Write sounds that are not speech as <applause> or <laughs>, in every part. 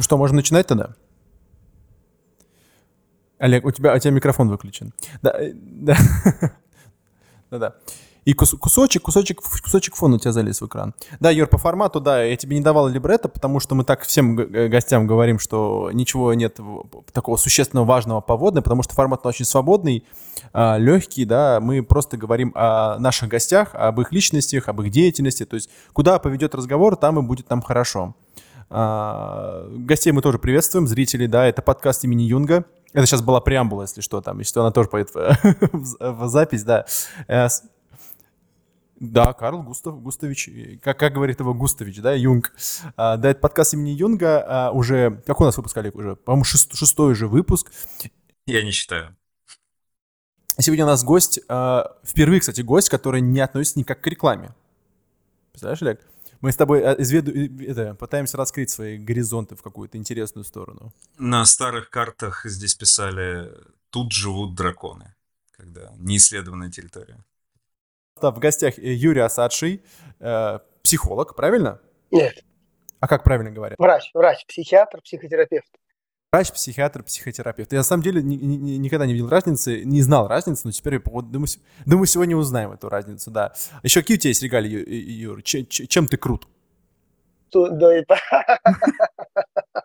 Ну что, можно начинать тогда? Олег, у тебя, у тебя микрофон выключен. Да, э, да. <laughs> Да-да. И кус, кусочек, кусочек, кусочек фона у тебя залез в экран. Да, Юр, по формату, да, я тебе не давал либретто, потому что мы так всем гостям говорим, что ничего нет такого существенного важного по водной, потому что формат очень свободный, а, легкий, да, мы просто говорим о наших гостях, об их личностях, об их деятельности, то есть куда поведет разговор, там и будет нам хорошо. А, гостей мы тоже приветствуем, зрителей, да, это подкаст имени Юнга. Это сейчас была преамбула, если что, там, если что, она тоже пойдет <laughs> в запись, да. Э, да, Карл Густав, Густавич, как, как говорит его Густавич, да, Юнг. А, да, это подкаст имени Юнга, а, уже, как у нас выпуск, Олег, уже, по-моему, шест, шестой уже выпуск. Я не считаю. Сегодня у нас гость, а, впервые, кстати, гость, который не относится никак к рекламе. Представляешь, Олег? Мы с тобой э, изведу, это, пытаемся раскрыть свои горизонты в какую-то интересную сторону. На старых картах здесь писали «Тут живут драконы», когда неисследованная территория. В гостях э, Юрий Асадший, э, психолог, правильно? Нет. А как правильно говорят? Врач, врач, психиатр, психотерапевт. Врач, психиатр, психотерапевт. Я на самом деле ни, ни, никогда не видел разницы, не знал разницы, но теперь вот, думаю, думаю, сегодня узнаем эту разницу, да. Еще какие у тебя есть регалии, Юр? Ч, ч, чем ты крут? Да, это... <laughs>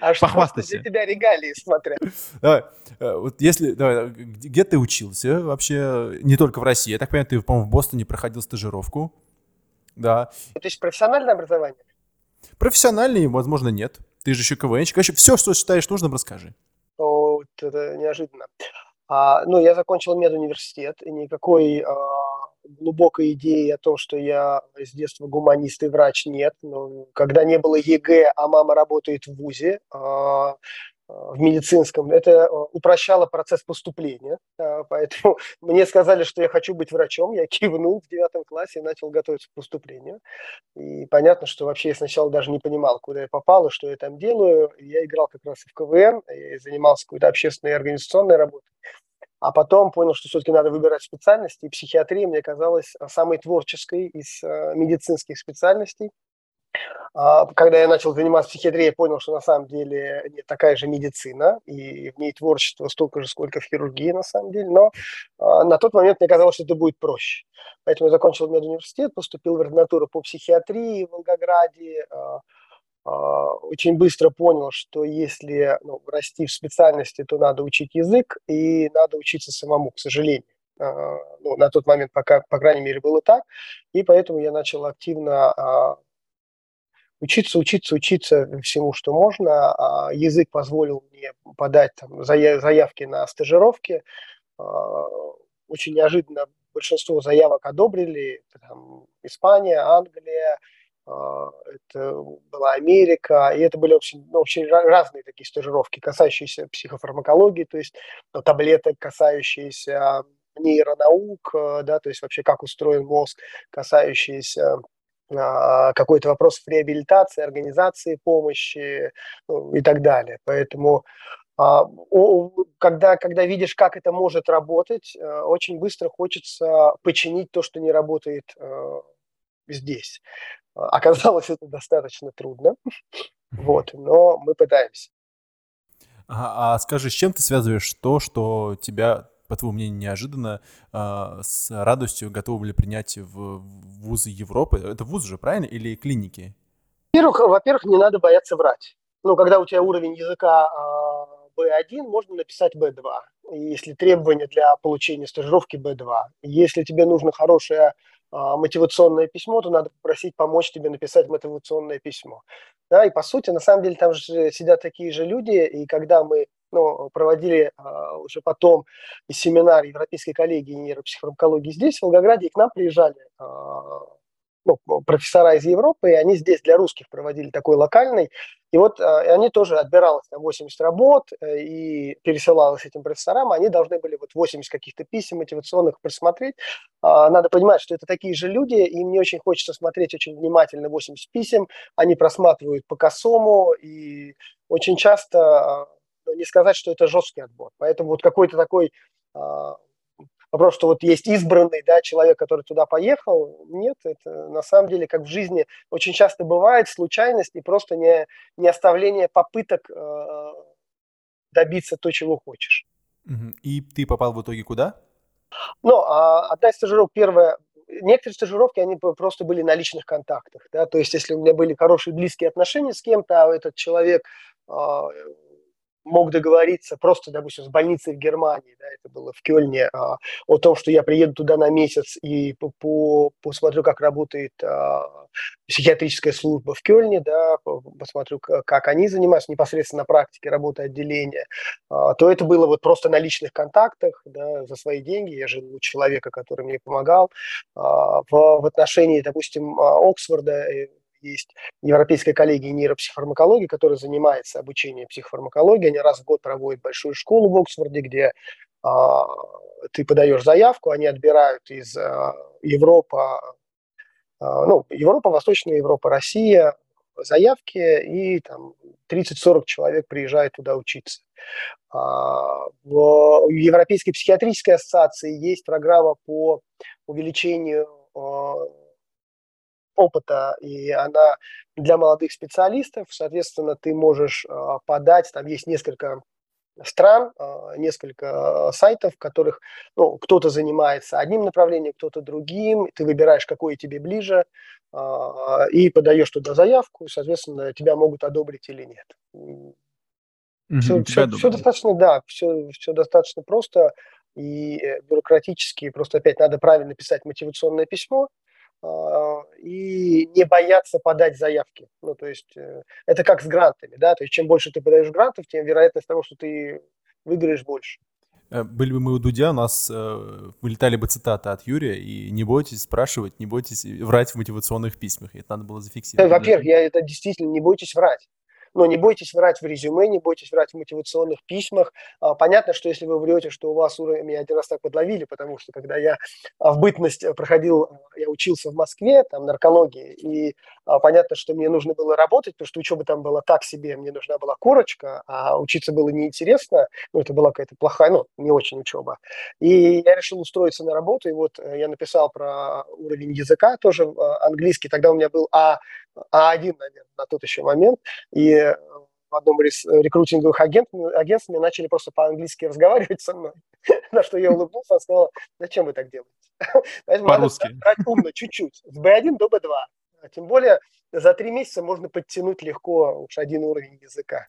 А Похвастайся. для тебя регалии, смотря. Давай, э, вот если, давай, где ты учился вообще, не только в России, я так понимаю, ты, по-моему, в Бостоне проходил стажировку, да. То есть профессиональное образование? Профессиональный, возможно, нет. Ты же еще КВНчик. Короче, все, что считаешь нужным, расскажи. О, это неожиданно. А, ну, я закончил медуниверситет, и никакой а, глубокой идеи о том, что я с детства гуманист и врач, нет. Но когда не было ЕГЭ, а мама работает в ВУЗе, а, в медицинском, это э, упрощало процесс поступления. Поэтому <laughs> мне сказали, что я хочу быть врачом. Я <laughs> кивнул в девятом классе и начал готовиться к поступлению. И понятно, что вообще я сначала даже не понимал, куда я попал и что я там делаю. Я играл как раз в КВН, и занимался какой-то общественной и организационной работой. А потом понял, что все-таки надо выбирать специальности. И психиатрия мне казалась самой творческой из э, медицинских специальностей. А, когда я начал заниматься психиатрией, я понял, что на самом деле нет такая же медицина, и в ней творчество столько же, сколько в хирургии на самом деле. Но а, на тот момент мне казалось, что это будет проще. Поэтому я закончил медуниверситет, поступил в ординатуру по психиатрии в Волгограде, а, очень быстро понял, что если ну, расти в специальности, то надо учить язык и надо учиться самому, к сожалению. Ну, на тот момент, пока, по крайней мере, было так. И поэтому я начал активно учиться, учиться, учиться всему, что можно. А язык позволил мне подать там, заявки на стажировки. А, очень неожиданно большинство заявок одобрили. Там, Испания, Англия, а, это была Америка, и это были очень, ну, очень разные такие стажировки, касающиеся психофармакологии, то есть ну, таблеток, касающиеся нейронаук, да, то есть вообще как устроен мозг, касающиеся какой-то вопрос реабилитации, организации помощи ну, и так далее. Поэтому а, когда, когда видишь, как это может работать, э, очень быстро хочется починить то, что не работает э, здесь. Оказалось, это достаточно трудно, вот, но мы пытаемся. А, а скажи, с чем ты связываешь то, что тебя по твоему мнению, неожиданно э, с радостью готовы были принять в вузы Европы? Это вуз же, правильно? Или клиники? Во-первых, во-первых, не надо бояться врать. Ну, когда у тебя уровень языка э, B1, можно написать B2. Если требования для получения стажировки B2. Если тебе нужно хорошее а, мотивационное письмо, то надо попросить помочь тебе написать мотивационное письмо. Да, и по сути, на самом деле, там же сидят такие же люди, и когда мы ну, проводили а, уже потом семинар Европейской коллегии нейропсихофармакологии здесь, в Волгограде, и к нам приезжали а, ну, профессора из Европы, и они здесь для русских проводили такой локальный. И вот а, и они тоже отбиралось там 80 работ э, и пересылалось этим профессорам. Они должны были вот 80 каких-то писем мотивационных просмотреть. А, надо понимать, что это такие же люди, им не очень хочется смотреть очень внимательно 80 писем. Они просматривают по косому, и очень часто не сказать, что это жесткий отбор. Поэтому вот какой-то такой вопрос, что вот есть избранный, да, человек, который туда поехал, нет, это на самом деле, как в жизни очень часто бывает, случайность и просто не, не оставление попыток э, добиться то, чего хочешь. И ты попал в итоге куда? Ну, а одна из стажировок, первая, некоторые стажировки, они просто были на личных контактах, да, то есть если у меня были хорошие близкие отношения с кем-то, а этот человек а, мог договориться просто, допустим, с больницей в Германии, да, это было в Кёльне, а, о том, что я приеду туда на месяц и по, по, посмотрю, как работает а, психиатрическая служба в Кёльне, да, посмотрю, как, они занимаются непосредственно на практике работы отделения, а, то это было вот просто на личных контактах, да, за свои деньги. Я жил у человека, который мне помогал. А, в, в отношении, допустим, а, Оксфорда э, есть Европейская коллегия нейропсихофармакологии, которая занимается обучением психофармакологии. Они раз в год проводят большую школу в Оксфорде, где а, ты подаешь заявку, они отбирают из а, Европы, а, ну, Европа, Восточная Европа, Россия, заявки, и там 30-40 человек приезжают туда учиться. В Европейской психиатрической ассоциации есть программа по увеличению опыта, и она для молодых специалистов, соответственно, ты можешь а, подать, там есть несколько стран, а, несколько сайтов, в которых ну, кто-то занимается одним направлением, кто-то другим, ты выбираешь, какое тебе ближе, а, и подаешь туда заявку, и, соответственно, тебя могут одобрить или нет. Все, все, все достаточно, да, все, все достаточно просто и э, бюрократически. Просто опять надо правильно писать мотивационное письмо, а, и не бояться подать заявки. Ну, то есть э, это как с грантами, да, то есть чем больше ты подаешь грантов, тем вероятность того, что ты выиграешь больше. Э, были бы мы у Дудя, у нас э, вылетали бы цитаты от Юрия, и не бойтесь спрашивать, не бойтесь врать в мотивационных письмах. Это надо было зафиксировать. Во-первых, я это действительно не бойтесь врать. Но не бойтесь врать в резюме, не бойтесь врать в мотивационных письмах. А, понятно, что если вы врете, что у вас уровень, меня один раз так подловили, потому что когда я а, в бытность проходил, я учился в Москве, там, наркологии, и а, понятно, что мне нужно было работать, потому что учеба там была так себе, мне нужна была корочка, а учиться было неинтересно, ну, это была какая-то плохая, ну, не очень учеба. И я решил устроиться на работу, и вот э, я написал про уровень языка, тоже английский, тогда у меня был А, А1, наверное, на тот еще момент, и в одном из рекрутинговых агентств, агентств мне начали просто по-английски разговаривать со мной, <laughs> на что я улыбнулся, и сказал, зачем вы так делаете? <laughs> По-русски. Брать умно, чуть-чуть, с B1 до B2. А тем более за три месяца можно подтянуть легко уж один уровень языка.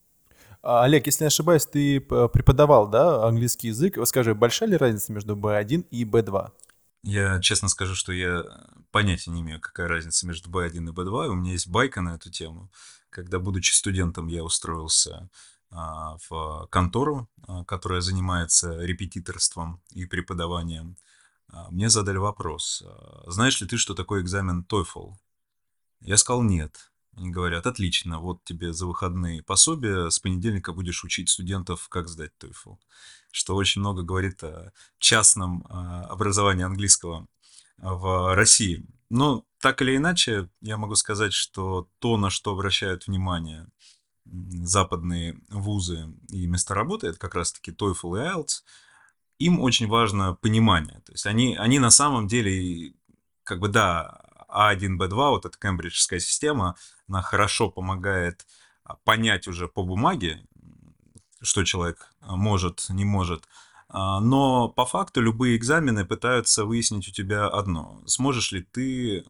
А, Олег, если не ошибаюсь, ты преподавал, да, английский язык. Скажи, большая ли разница между B1 и B2? Я честно скажу, что я понятия не имею, какая разница между B1 и B2. У меня есть байка на эту тему. Когда, будучи студентом, я устроился а, в контору, а, которая занимается репетиторством и преподаванием, а, мне задали вопрос, а, знаешь ли ты, что такое экзамен TOEFL? Я сказал нет. Они говорят, отлично, вот тебе за выходные пособия, с понедельника будешь учить студентов, как сдать TOEFL. Что очень много говорит о частном а, образовании английского в России. Но так или иначе, я могу сказать, что то, на что обращают внимание западные вузы и места работы, это как раз-таки TOEFL и IELTS, им очень важно понимание. То есть они, они на самом деле, как бы, да, а1, B2, вот эта кембриджская система, она хорошо помогает а, понять уже по бумаге, что человек а, может, не может. А, но по факту любые экзамены пытаются выяснить у тебя одно. Сможешь ли ты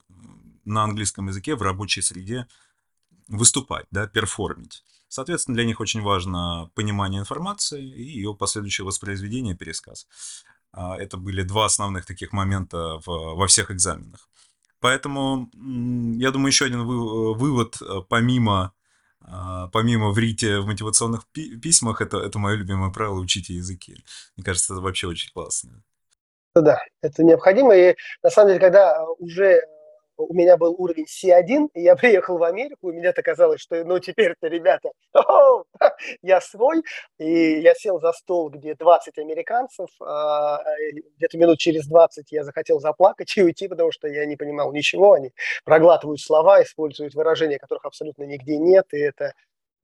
на английском языке в рабочей среде выступать, да, перформить. Соответственно, для них очень важно понимание информации и ее последующее воспроизведение, пересказ. Это были два основных таких момента в, во всех экзаменах. Поэтому, я думаю, еще один вывод, э, помимо, а, помимо врите в мотивационных письмах, это, это мое любимое правило «учите языки». Мне кажется, это вообще очень классно. Да, это необходимо. И на самом деле, когда уже у меня был уровень C1, и я <laughs> приехал в Америку, и мне-то казалось, что ну теперь-то, ребята, <laughs> <laughs> я свой, и я сел за стол, где 20 американцев, а, где-то минут через 20 я захотел заплакать и уйти, потому что я не понимал ничего, они проглатывают слова, используют выражения, которых абсолютно нигде нет, и это,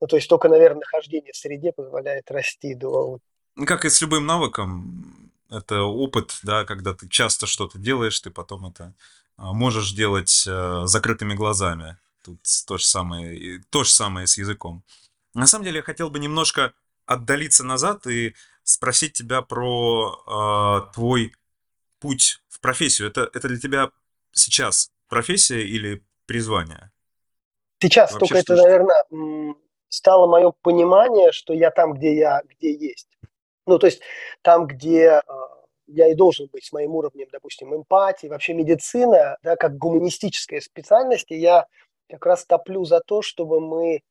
ну то есть только, наверное, нахождение в среде позволяет расти до... Как и с любым навыком, это опыт, да, когда ты часто что-то делаешь, ты потом это можешь делать э, закрытыми глазами. Тут то же самое, то же самое с языком. На самом деле я хотел бы немножко отдалиться назад и спросить тебя про э, твой путь в профессию. Это, это для тебя сейчас профессия или призвание? Сейчас Вообще, только это, что... наверное, стало мое понимание, что я там, где я, где есть. Ну, то есть там, где э, я и должен быть с моим уровнем, допустим, эмпатии, вообще медицина, да, как гуманистическая специальность, и я как раз топлю за то, чтобы мы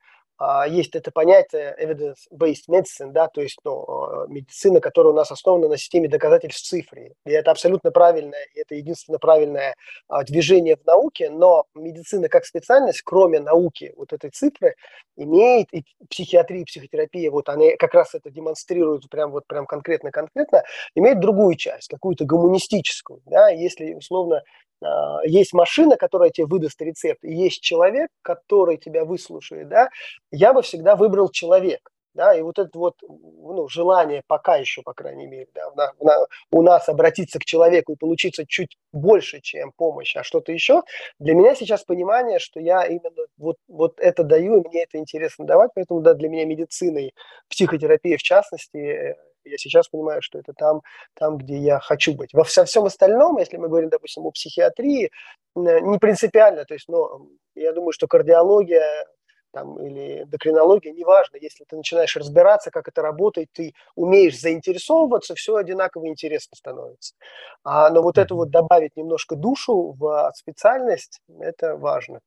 есть это понятие evidence-based medicine, да, то есть ну, а, медицина, которая у нас основана на системе доказательств в цифре. И это абсолютно правильное, и это единственно правильное а, движение в науке, но медицина как специальность, кроме науки вот этой цифры, имеет и психиатрия, и психотерапия, вот они как раз это демонстрируют прям вот прям конкретно-конкретно, имеет другую часть, какую-то гуманистическую, да, если условно а, есть машина, которая тебе выдаст рецепт, и есть человек, который тебя выслушает, да, я бы всегда выбрал человека. Да, и вот это вот ну, желание пока еще, по крайней мере, да, на, на, у нас обратиться к человеку и получиться чуть больше, чем помощь, а что-то еще, для меня сейчас понимание, что я именно вот, вот это даю, и мне это интересно давать, поэтому да, для меня медицина и психотерапия в частности, э, я сейчас понимаю, что это там, там, где я хочу быть. Во всем, остальном, если мы говорим, допустим, о психиатрии, не принципиально. То есть, ну, я думаю, что кардиология там, или эндокринология, неважно, если ты начинаешь разбираться, как это работает, ты умеешь заинтересовываться, все одинаково интересно становится. А, но вот это вот добавить немножко душу в специальность, это важно.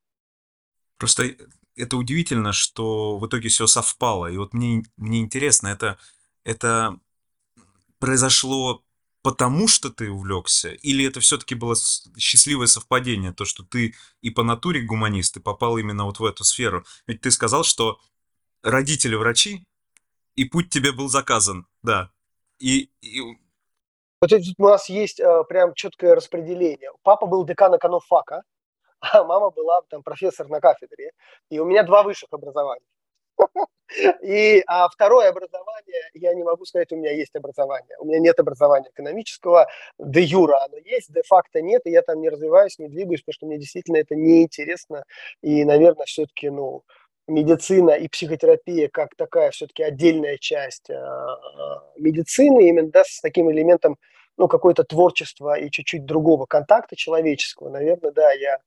Просто это удивительно, что в итоге все совпало. И вот мне, мне интересно, это, это произошло потому, что ты увлекся, или это все-таки было счастливое совпадение, то, что ты и по натуре гуманист, и попал именно вот в эту сферу? Ведь ты сказал, что родители врачи, и путь тебе был заказан, да. И, и... Вот тут у нас есть э, прям четкое распределение. Папа был декан экономфака, а мама была там профессор на кафедре. И у меня два высших образования. И а второе образование, я не могу сказать, у меня есть образование. У меня нет образования экономического, де юра оно есть, де факто нет, и я там не развиваюсь, не двигаюсь, потому что мне действительно это неинтересно. И, наверное, все-таки, ну, медицина и психотерапия как такая все-таки отдельная часть э, медицины, именно да, с таким элементом, ну, какое-то творчество и чуть-чуть другого контакта человеческого, наверное, да, я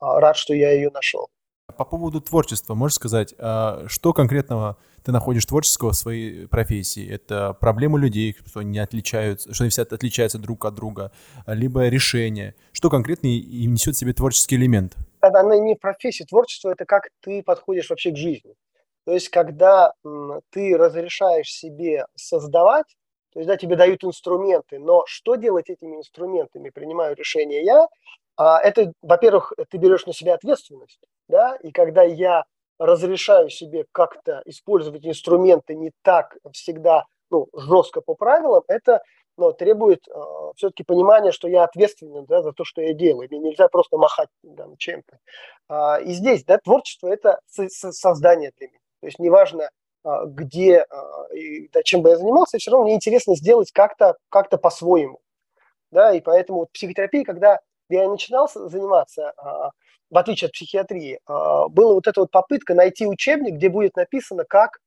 рад, что я ее нашел. По поводу творчества, можешь сказать, а, что конкретного ты находишь творческого в своей профессии? Это проблемы людей, что они отличаются, что они все отличаются друг от друга, либо решения. Что конкретно им несет в себе творческий элемент? Это Оно не профессия. Творчество – это как ты подходишь вообще к жизни. То есть, когда ты разрешаешь себе создавать, то есть, да, тебе дают инструменты, но что делать этими инструментами, принимаю решение я, это, во-первых, ты берешь на себя ответственность, да, и когда я разрешаю себе как-то использовать инструменты не так всегда ну, жестко по правилам, это но ну, требует э, все-таки понимания, что я ответственен да, за то, что я делаю. Мне нельзя просто махать там, чем-то. А, и здесь да, творчество – это создание для меня. То есть неважно, а, где а, и да, чем бы я занимался, все равно мне интересно сделать как-то как по-своему. Да, и поэтому вот психотерапия, когда я начинал заниматься, а, в отличие от психиатрии, а, была вот эта вот попытка найти учебник, где будет написано, как,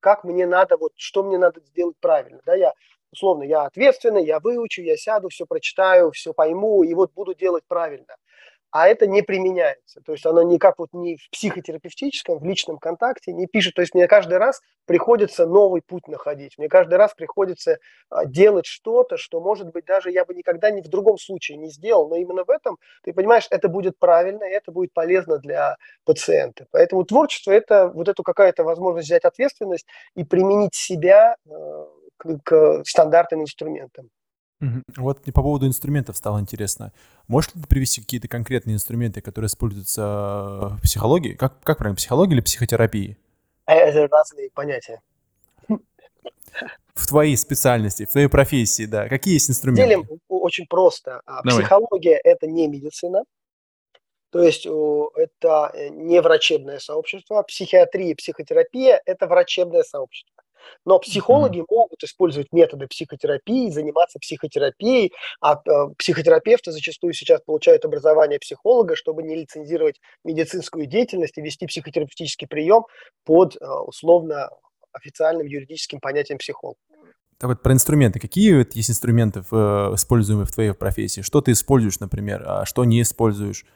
как мне надо, вот, что мне надо сделать правильно. Да, я, условно, я ответственный, я выучу, я сяду, все прочитаю, все пойму, и вот буду делать правильно а это не применяется. То есть оно никак вот не в психотерапевтическом, в личном контакте не пишет. То есть мне каждый раз приходится новый путь находить. Мне каждый раз приходится а, делать что-то, что, может быть, даже я бы никогда ни в другом случае не сделал. Но именно в этом, ты понимаешь, это будет правильно, и это будет полезно для пациента. Поэтому творчество – это вот эту какая-то возможность взять ответственность и применить себя э, к, к стандартным инструментам. Вот по поводу инструментов стало интересно. Можешь ли ты привести какие-то конкретные инструменты, которые используются в психологии? Как, как правильно, психологии или психотерапии? Э, это разные понятия. В твоей специальности, в твоей профессии, да. Какие есть инструменты? Делим очень просто. А, Давай. Психология – это не медицина. То есть это э, не врачебное сообщество. Психиатрия, психотерапия – это врачебное сообщество. Но психологи mm-hmm. могут использовать методы психотерапии, заниматься психотерапией, а э, психотерапевты зачастую сейчас получают образование психолога, чтобы не лицензировать медицинскую деятельность и вести психотерапевтический прием под э, условно официальным юридическим понятием психолог. Так вот, про инструменты. Какие вот есть инструменты, в, используемые в твоей профессии? Что ты используешь, например, а что не используешь?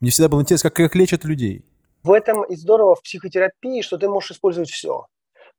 Мне всегда было интересно, как, как лечат людей. В этом и здорово в психотерапии, что ты можешь использовать все.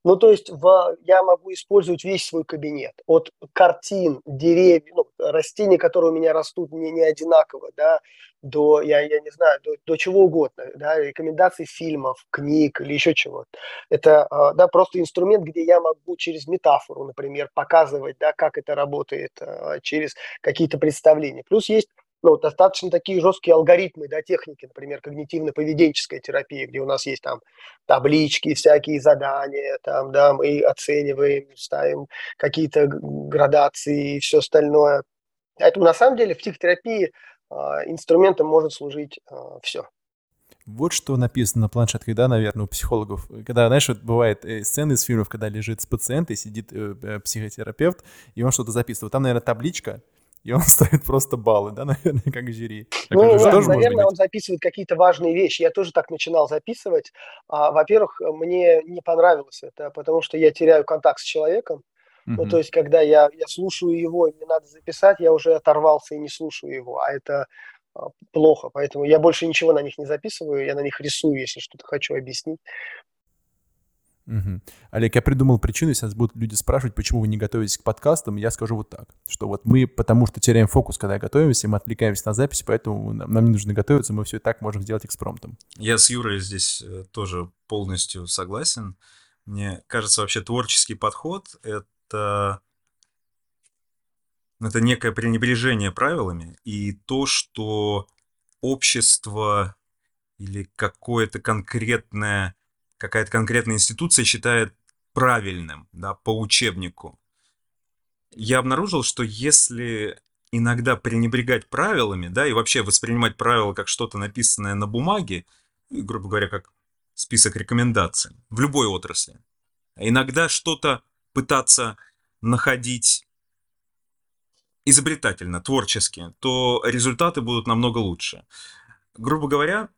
Ну, то есть в, я могу использовать весь свой кабинет. От картин, деревьев, ну, растений, которые у меня растут не, не одинаково, да, до, я, я не знаю, до, до чего угодно, да, рекомендаций фильмов, книг или еще чего-то. Это, а, да, просто инструмент, где я могу через метафору, например, показывать, да, как это работает, а, через какие-то представления. Плюс есть ну, достаточно такие жесткие алгоритмы, да, техники, например, когнитивно-поведенческая терапия, где у нас есть там таблички, всякие задания, там, да, мы оцениваем, ставим какие-то градации и все остальное. Поэтому на самом деле в психотерапии э, инструментом может служить э, все. Вот что написано на планшетках, да, наверное, у психологов. Когда, знаешь, вот бывает э, сцены из фильмов, когда лежит с пациентом, сидит э, э, психотерапевт, и он что-то записывает. Там, наверное, табличка, и он <laughs> ставит просто баллы, да, <laughs> наверное, как жюри. Ну, да, тоже наверное, он записывает какие-то важные вещи. Я тоже так начинал записывать. А, во-первых, мне не понравилось это, потому что я теряю контакт с человеком. Uh-huh. Ну, то есть, когда я, я слушаю его, и мне надо записать, я уже оторвался и не слушаю его, а это а, плохо. Поэтому я больше ничего на них не записываю, я на них рисую, если что-то хочу объяснить. Угу. Олег, я придумал причину, сейчас будут люди спрашивать, почему вы не готовитесь к подкастам, я скажу вот так, что вот мы потому что теряем фокус, когда готовимся, мы отвлекаемся на запись, поэтому нам, нам не нужно готовиться, мы все и так можем сделать экспромтом. Я с Юрой здесь э, тоже полностью согласен. Мне кажется, вообще творческий подход — это это некое пренебрежение правилами и то, что общество или какое-то конкретное какая-то конкретная институция считает правильным, да, по учебнику. Я обнаружил, что если иногда пренебрегать правилами, да, и вообще воспринимать правила как что-то написанное на бумаге, грубо говоря, как список рекомендаций в любой отрасли, иногда что-то пытаться находить изобретательно, творчески, то результаты будут намного лучше. Грубо говоря,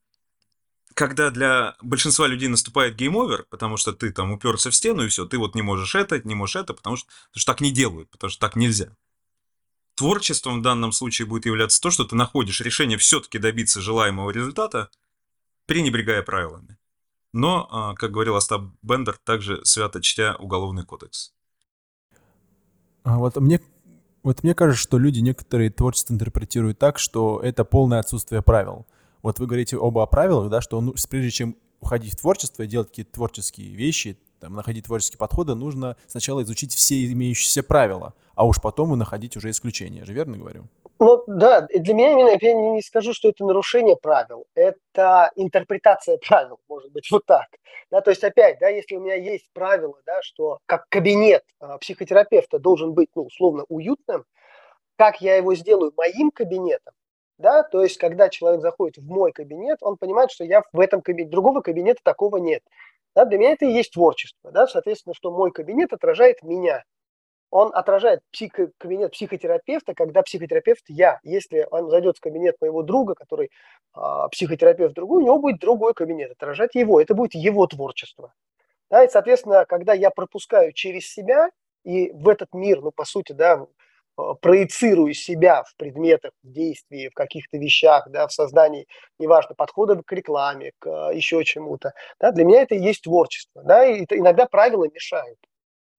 когда для большинства людей наступает game over, потому что ты там уперся в стену и все, ты вот не можешь это, не можешь это, потому что, потому что так не делают, потому что так нельзя. Творчеством в данном случае будет являться то, что ты находишь решение все-таки добиться желаемого результата, пренебрегая правилами. Но, а, как говорил Остап Бендер, также свято чтя Уголовный кодекс. А вот мне, вот мне кажется, что люди некоторые творчество интерпретируют так, что это полное отсутствие правил. Вот вы говорите оба о правилах, да, что ну, прежде чем уходить в творчество и делать какие-то творческие вещи, там, находить творческие подходы, нужно сначала изучить все имеющиеся правила, а уж потом и находить уже исключения. Же верно говорю? Ну да, для меня именно, я не скажу, что это нарушение правил, это интерпретация правил, может быть, вот так. Да, то есть опять, да, если у меня есть правило, да, что как кабинет а, психотерапевта должен быть, ну, условно, уютным, как я его сделаю моим кабинетом, да, то есть, когда человек заходит в мой кабинет, он понимает, что я в этом кабинете, другого кабинета такого нет. Да, для меня это и есть творчество, да, соответственно, что мой кабинет отражает меня. Он отражает психо, кабинет психотерапевта, когда психотерапевт я. Если он зайдет в кабинет моего друга, который а, психотерапевт другой, у него будет другой кабинет, отражать его. Это будет его творчество. Да, и, соответственно, когда я пропускаю через себя и в этот мир, ну, по сути, да, проецирую себя в предметах, в действии, в каких-то вещах, да, в создании, неважно, подхода к рекламе, к э, еще чему-то, да, для меня это и есть творчество, да, и это, иногда правила мешают,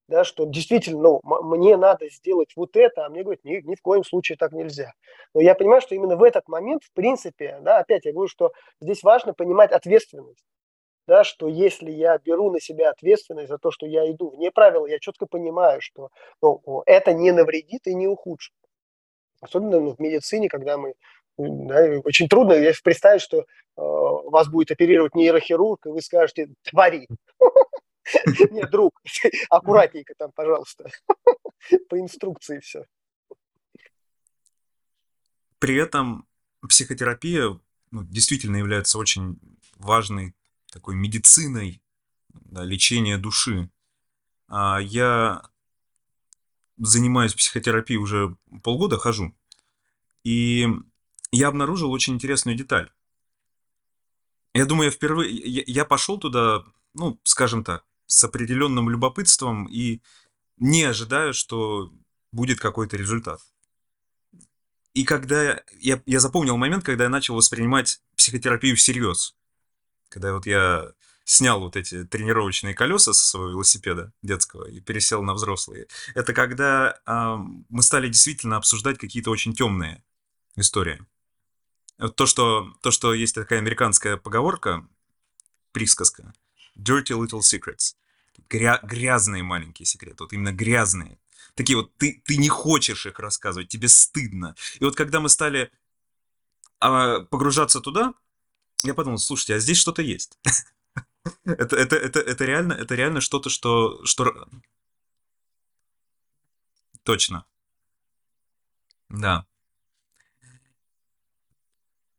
да, что действительно, ну, мне надо сделать вот это, а мне говорят, ни, ни в коем случае так нельзя. Но я понимаю, что именно в этот момент, в принципе, да, опять я говорю, что здесь важно понимать ответственность да, что если я беру на себя ответственность за то, что я иду вне правил, я четко понимаю, что ну, это не навредит и не ухудшит. Особенно ну, в медицине, когда мы да, очень трудно представить, что э, вас будет оперировать нейрохирург, и вы скажете «твори». <laughs> Нет, друг, <laughs> аккуратненько там, пожалуйста. <laughs> По инструкции все. При этом психотерапия ну, действительно является очень важной такой медициной да, лечения души. а, я занимаюсь психотерапией уже полгода, хожу. И я обнаружил очень интересную деталь. Я думаю, я впервые... Я, пошел туда, ну, скажем так, с определенным любопытством и не ожидаю, что будет какой-то результат. И когда я, я запомнил момент, когда я начал воспринимать психотерапию всерьез. Когда вот я снял вот эти тренировочные колеса со своего велосипеда детского и пересел на взрослые. Это когда э, мы стали действительно обсуждать какие-то очень темные истории. То, что, то, что есть такая американская поговорка, присказка, dirty little secrets, Гря, грязные маленькие секреты, вот именно грязные. Такие вот, ты, ты не хочешь их рассказывать, тебе стыдно. И вот когда мы стали а, погружаться туда, я подумал, слушайте, а здесь что-то есть. <laughs> это, это, это, это реально, это реально что-то, что, что... Точно. Да.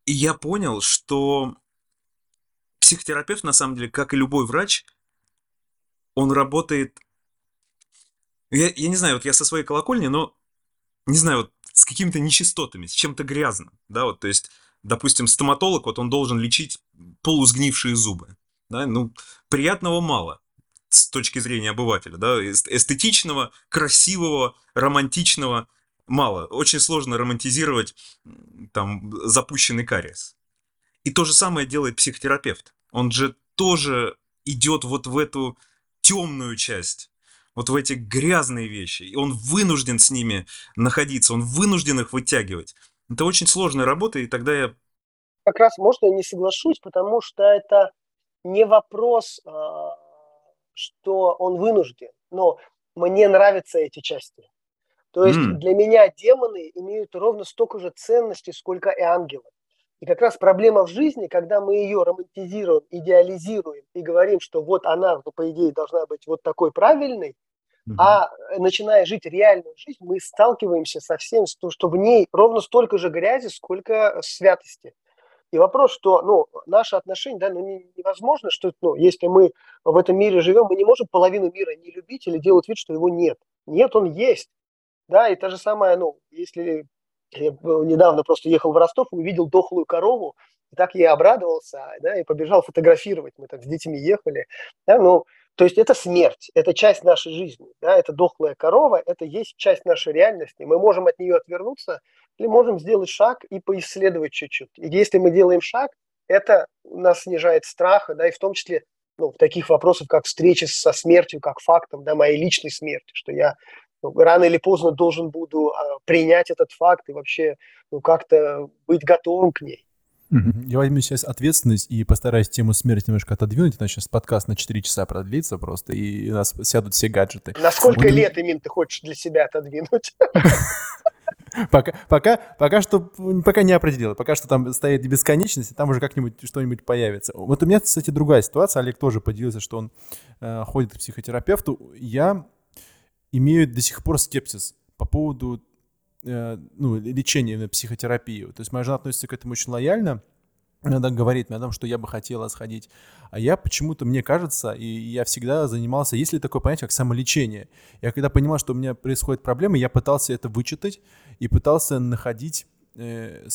И я понял, что психотерапевт, на самом деле, как и любой врач, он работает... Я, я не знаю, вот я со своей колокольни, но не знаю, вот с какими-то нечистотами, с чем-то грязным, да, вот, то есть, допустим, стоматолог, вот он должен лечить полусгнившие зубы, да, ну, приятного мало с точки зрения обывателя, да, эстетичного, красивого, романтичного мало. Очень сложно романтизировать там запущенный кариес. И то же самое делает психотерапевт. Он же тоже идет вот в эту темную часть, вот в эти грязные вещи. И он вынужден с ними находиться, он вынужден их вытягивать. Это очень сложная работа, и тогда я... Как раз можно не соглашусь, потому что это не вопрос, а, что он вынужден, но мне нравятся эти части. То есть mm. для меня демоны имеют ровно столько же ценностей, сколько и ангелы. И как раз проблема в жизни, когда мы ее романтизируем, идеализируем и говорим, что вот она, ну, по идее, должна быть вот такой правильной, mm-hmm. а начиная жить реальную жизнь, мы сталкиваемся со всем, что в ней ровно столько же грязи, сколько святости. И вопрос, что ну, наши отношения, да, ну, невозможно, что ну, если мы в этом мире живем, мы не можем половину мира не любить или делать вид, что его нет. Нет, он есть. Да, и то же самое, ну, если я недавно просто ехал в Ростов, увидел дохлую корову, и так я обрадовался, да, и побежал фотографировать. Мы так с детьми ехали. Да, ну, то есть это смерть, это часть нашей жизни, да, это дохлая корова, это есть часть нашей реальности. Мы можем от нее отвернуться или можем сделать шаг и поисследовать чуть-чуть. И если мы делаем шаг, это нас снижает страх, да, и в том числе ну, в таких вопросах, как встреча со смертью, как фактом, да, моей личной смерти, что я ну, рано или поздно должен буду а, принять этот факт и вообще ну, как-то быть готовым к ней. Я возьму сейчас ответственность и постараюсь тему смерти немножко отодвинуть, иначе сейчас подкаст на 4 часа продлится просто, и у нас сядут все гаджеты. На сколько Он... лет, Имин, ты хочешь для себя отодвинуть? <laughs> Пока, пока, пока что, пока не определил. Пока что там стоит бесконечность, и там уже как-нибудь что-нибудь появится. Вот у меня, кстати, другая ситуация. Олег тоже поделился, что он э, ходит к психотерапевту. Я имеют до сих пор скепсис по поводу э, ну, лечения, психотерапии. То есть моя жена относится к этому очень лояльно, иногда говорит мне о том, что я бы хотела сходить. А я почему-то, мне кажется, и я всегда занимался, есть ли такое понятие, как самолечение. Я когда понимал, что у меня происходят проблемы, я пытался это вычитать и пытался находить э,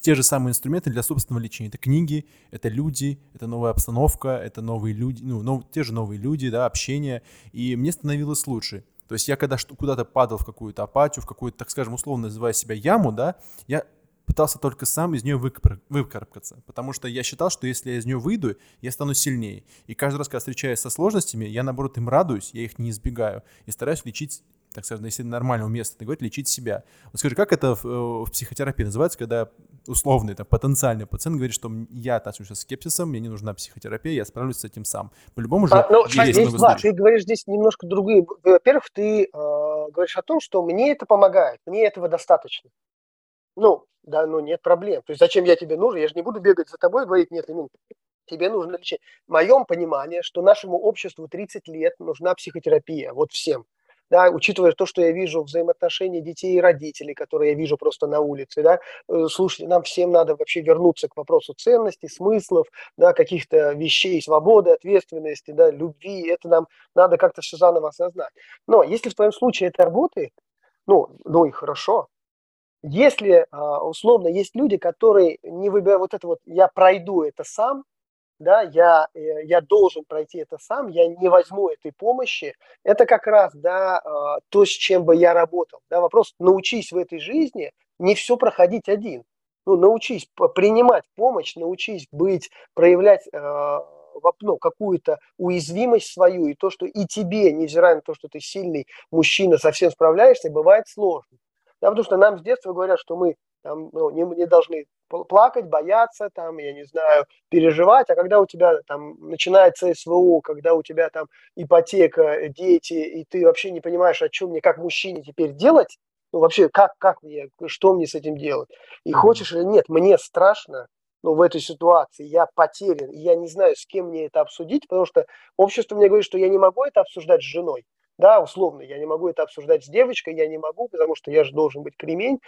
те же самые инструменты для собственного лечения. Это книги, это люди, это новая обстановка, это новые люди, ну, нов, те же новые люди, да, общение. И мне становилось лучше. То есть я когда куда-то падал в какую-то апатию, в какую-то, так скажем, условно называя себя яму, да, я пытался только сам из нее выкарабкаться, потому что я считал, что если я из нее выйду, я стану сильнее. И каждый раз, когда встречаюсь со сложностями, я, наоборот, им радуюсь, я их не избегаю и стараюсь лечить так скажем, если нормально уместно ты говорить, лечить себя. Вот скажи, как это в, э, в психотерапии называется, когда условный, там, потенциальный пациент говорит, что я отношусь с скепсисом, мне не нужна психотерапия, я справлюсь с этим сам. По-любому же а, ну, есть здесь, да, Ты говоришь здесь немножко другие. Во-первых, ты э, говоришь о том, что мне это помогает, мне этого достаточно. Ну, да, ну нет проблем. То есть зачем я тебе нужен? Я же не буду бегать за тобой и говорить, нет, ну, тебе нужно лечение. В моем понимании, что нашему обществу 30 лет нужна психотерапия, вот всем. Да, учитывая то, что я вижу взаимоотношения детей и родителей, которые я вижу просто на улице, да, э, слушайте, нам всем надо вообще вернуться к вопросу ценностей, смыслов, да, каких-то вещей, свободы, ответственности, да, любви, это нам надо как-то все заново осознать. Но если в твоем случае это работает, ну, ну и хорошо, если, а, условно, есть люди, которые не выбирают вот это вот, я пройду это сам, да, я, э, я должен пройти это сам, я не возьму этой помощи, это как раз, да, а, то, с чем бы я работал. Да, вопрос, научись в этой жизни не все проходить один. Ну, научись принимать помощь, научись быть, проявлять а, ну, какую-то уязвимость свою, и то, что и тебе, невзирая на то, что ты сильный мужчина, совсем справляешься, бывает сложно. Да, потому что нам с детства говорят, что мы там, ну, не, не должны плакать, бояться, там, я не знаю, переживать, а когда у тебя там начинается СВО, когда у тебя там ипотека, дети, и ты вообще не понимаешь, о чем мне как мужчине теперь делать, ну вообще, как, как мне, что мне с этим делать, и хочешь или нет, мне страшно, ну, в этой ситуации, я потерян, и я не знаю, с кем мне это обсудить, потому что общество мне говорит, что я не могу это обсуждать с женой, да, условно, я не могу это обсуждать с девочкой, я не могу, потому что я же должен быть кремень.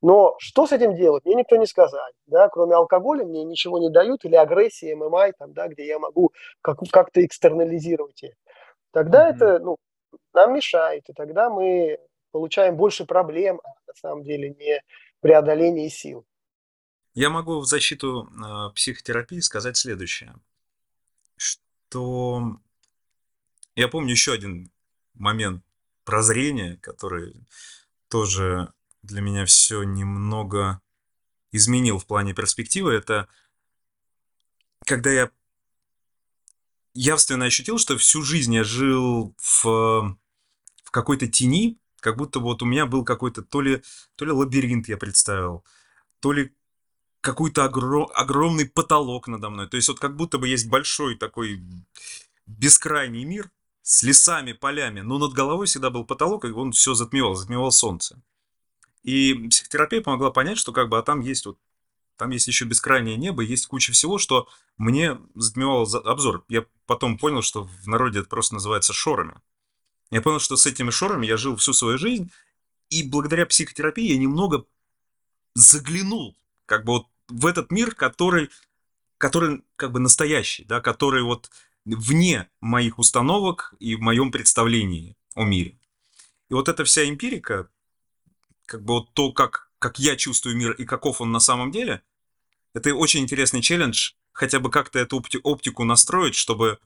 Но что с этим делать, мне никто не сказал. Да, кроме алкоголя мне ничего не дают, или агрессии, ММА, там, да, где я могу как- как-то экстернализировать их. Тогда mm-hmm. это ну, нам мешает, и тогда мы получаем больше проблем, а на самом деле не преодоление сил. Я могу в защиту э, психотерапии сказать следующее, что я помню еще один момент прозрения, который тоже для меня все немного изменил в плане перспективы, это когда я явственно ощутил, что всю жизнь я жил в, в какой-то тени, как будто вот у меня был какой-то то ли, то ли лабиринт я представил, то ли какой-то огром, огромный потолок надо мной. То есть вот как будто бы есть большой такой бескрайний мир, с лесами, полями, но над головой всегда был потолок, и он все затмевал, затмевал солнце. И психотерапия помогла понять, что как бы, а там есть вот, там есть еще бескрайнее небо, есть куча всего, что мне затмевало обзор. Я потом понял, что в народе это просто называется шорами. Я понял, что с этими шорами я жил всю свою жизнь, и благодаря психотерапии я немного заглянул как бы вот в этот мир, который, который как бы настоящий, да, который вот вне моих установок и в моем представлении о мире. И вот эта вся эмпирика, как бы вот то, как, как я чувствую мир и каков он на самом деле, это очень интересный челлендж, хотя бы как-то эту опти- оптику настроить, чтобы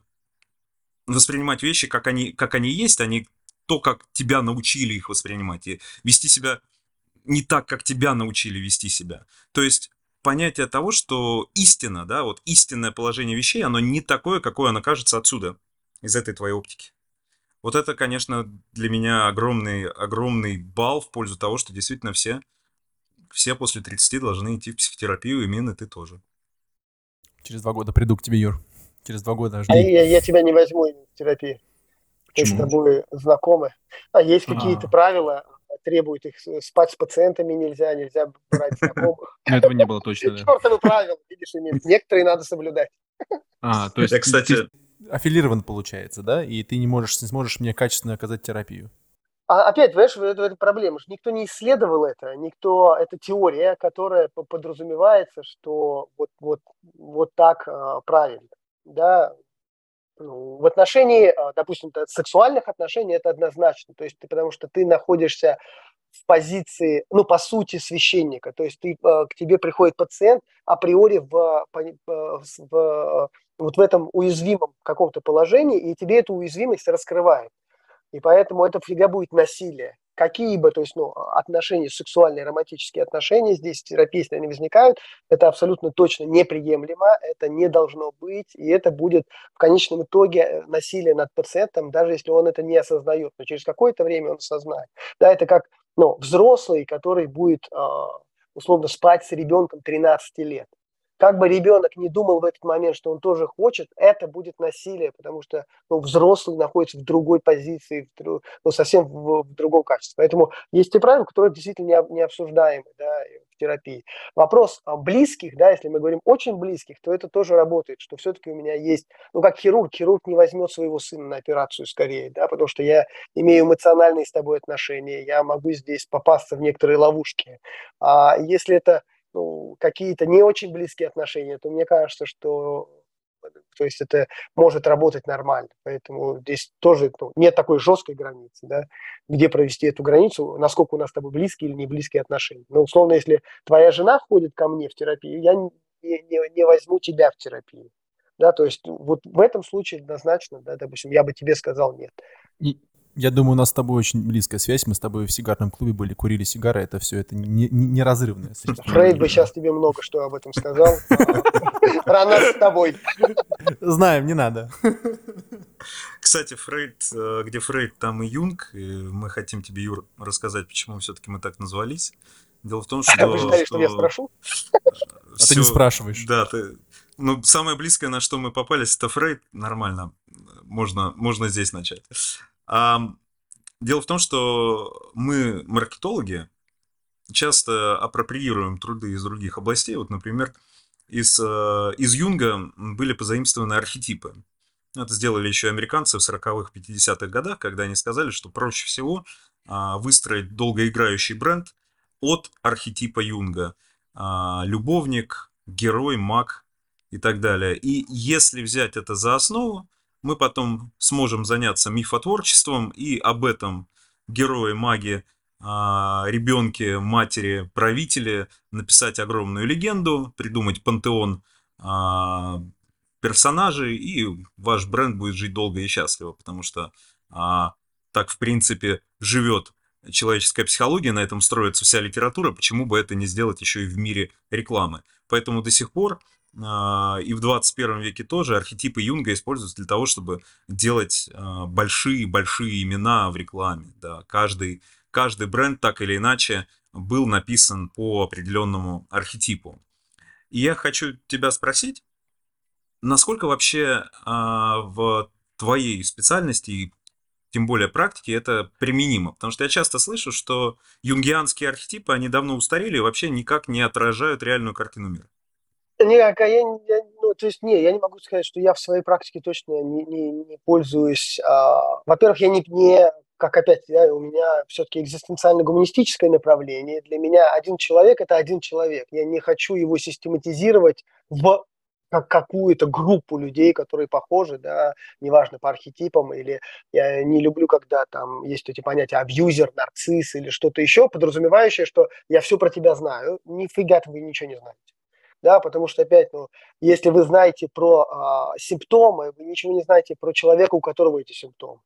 воспринимать вещи, как они, как они есть, а не то, как тебя научили их воспринимать, и вести себя не так, как тебя научили вести себя. То есть понятие того, что истина, да, вот истинное положение вещей, оно не такое, какое оно кажется отсюда, из этой твоей оптики. Вот это, конечно, для меня огромный, огромный балл в пользу того, что действительно все, все после 30 должны идти в психотерапию, и Мин, и ты тоже. Через два года приду к тебе, Юр. Через два года жди. А я, я тебя не возьму в терапию. Мы с тобой знакомы. А есть какие-то правила, требует их спать с пациентами нельзя, нельзя брать знакомых. <laughs> Этого не было точно, да. Чертовы правила, видишь, некоторые надо соблюдать. А, то есть, кстати, аффилирован получается, да, и ты не можешь, не сможешь мне качественно оказать терапию. А опять, понимаешь, это, это проблема, что никто не исследовал это, никто, это теория, которая подразумевается, что вот, вот, вот так а, правильно, да, в отношении, а, допустим, сексуальных отношений это однозначно, то есть ты, потому что ты находишься в позиции, ну, по сути, священника, то есть ты, а, к тебе приходит пациент априори в, в, в, вот в этом уязвимом каком-то положении, и тебе эту уязвимость раскрывает. И поэтому это всегда будет насилие какие бы, то есть, ну, отношения, сексуальные, романтические отношения здесь терапии, они возникают, это абсолютно точно неприемлемо, это не должно быть, и это будет в конечном итоге э, насилие над пациентом, даже если он это не осознает, но через какое-то время он осознает. Да, это как, ну, взрослый, который будет, а, условно, спать с ребенком 13 лет как бы ребенок не думал в этот момент, что он тоже хочет, это будет насилие, потому что ну, взрослый находится в другой позиции, в, ну, совсем в, в другом качестве. Поэтому есть те правила, которые действительно не, не обсуждаемы. Да? психотерапии. Вопрос близких, да, если мы говорим очень близких, то это тоже работает, что все-таки у меня есть, ну, как хирург, хирург не возьмет своего сына на операцию скорее, да, потому что я имею эмоциональные с тобой отношения, я могу здесь попасться в некоторые ловушки. А если это ну, какие-то не очень близкие отношения, то мне кажется, что то есть это может работать нормально. Поэтому здесь тоже ну, нет такой жесткой границы, да, где провести эту границу, насколько у нас с тобой близкие или не близкие отношения. Но условно, если твоя жена ходит ко мне в терапию, я не, не, не возьму тебя в терапию. Да, то есть вот в этом случае однозначно, да, допустим, я бы тебе сказал нет. Я думаю, у нас с тобой очень близкая связь. Мы с тобой в сигарном клубе были, курили сигары. Это все, это не, не, неразрывное. <laughs> Фрейд бы сейчас тебе много что об этом сказал. <laughs> Про нас с тобой. Знаем, не надо. Кстати, Фрейд, э, где Фрейд, там и Юнг. И мы хотим тебе, Юр, рассказать, почему все-таки мы так назвались. Дело в том, <laughs> что... Вы ждали, что я спрошу? А ты не спрашиваешь. Да, ты... Ну, самое близкое, на что мы попались, это Фрейд. Нормально. Можно, можно здесь начать. Дело в том, что мы, маркетологи, часто апроприируем труды из других областей. Вот, например, из, э, из Юнга были позаимствованы архетипы. Это сделали еще американцы в 40-х, 50-х годах, когда они сказали, что проще всего а, выстроить долгоиграющий бренд от архетипа Юнга. А, любовник, герой, маг и так далее. И если взять это за основу, мы потом сможем заняться мифотворчеством и об этом герое, маги, а, ребенке, матери, правителе написать огромную легенду, придумать пантеон а, персонажей, и ваш бренд будет жить долго и счастливо, потому что а, так, в принципе, живет человеческая психология, на этом строится вся литература, почему бы это не сделать еще и в мире рекламы. Поэтому до сих пор и в 21 веке тоже архетипы Юнга используются для того, чтобы делать большие-большие имена в рекламе. Да. Каждый, каждый бренд так или иначе был написан по определенному архетипу. И я хочу тебя спросить, насколько вообще а, в твоей специальности и тем более практике это применимо? Потому что я часто слышу, что юнгианские архетипы, они давно устарели и вообще никак не отражают реальную картину мира. Никак, а я, я, ну, то есть, не, я не могу сказать, что я в своей практике точно не, не, не пользуюсь. А, во-первых, я не, не, как опять, да, у меня все-таки экзистенциально-гуманистическое направление. Для меня один человек – это один человек. Я не хочу его систематизировать в как какую-то группу людей, которые похожи, да, неважно по архетипам, или я не люблю, когда там есть эти понятия абьюзер, нарцисс или что-то еще, подразумевающее, что я все про тебя знаю, нифига вы ничего не знаете да, потому что опять, ну, если вы знаете про а, симптомы, вы ничего не знаете про человека, у которого эти симптомы,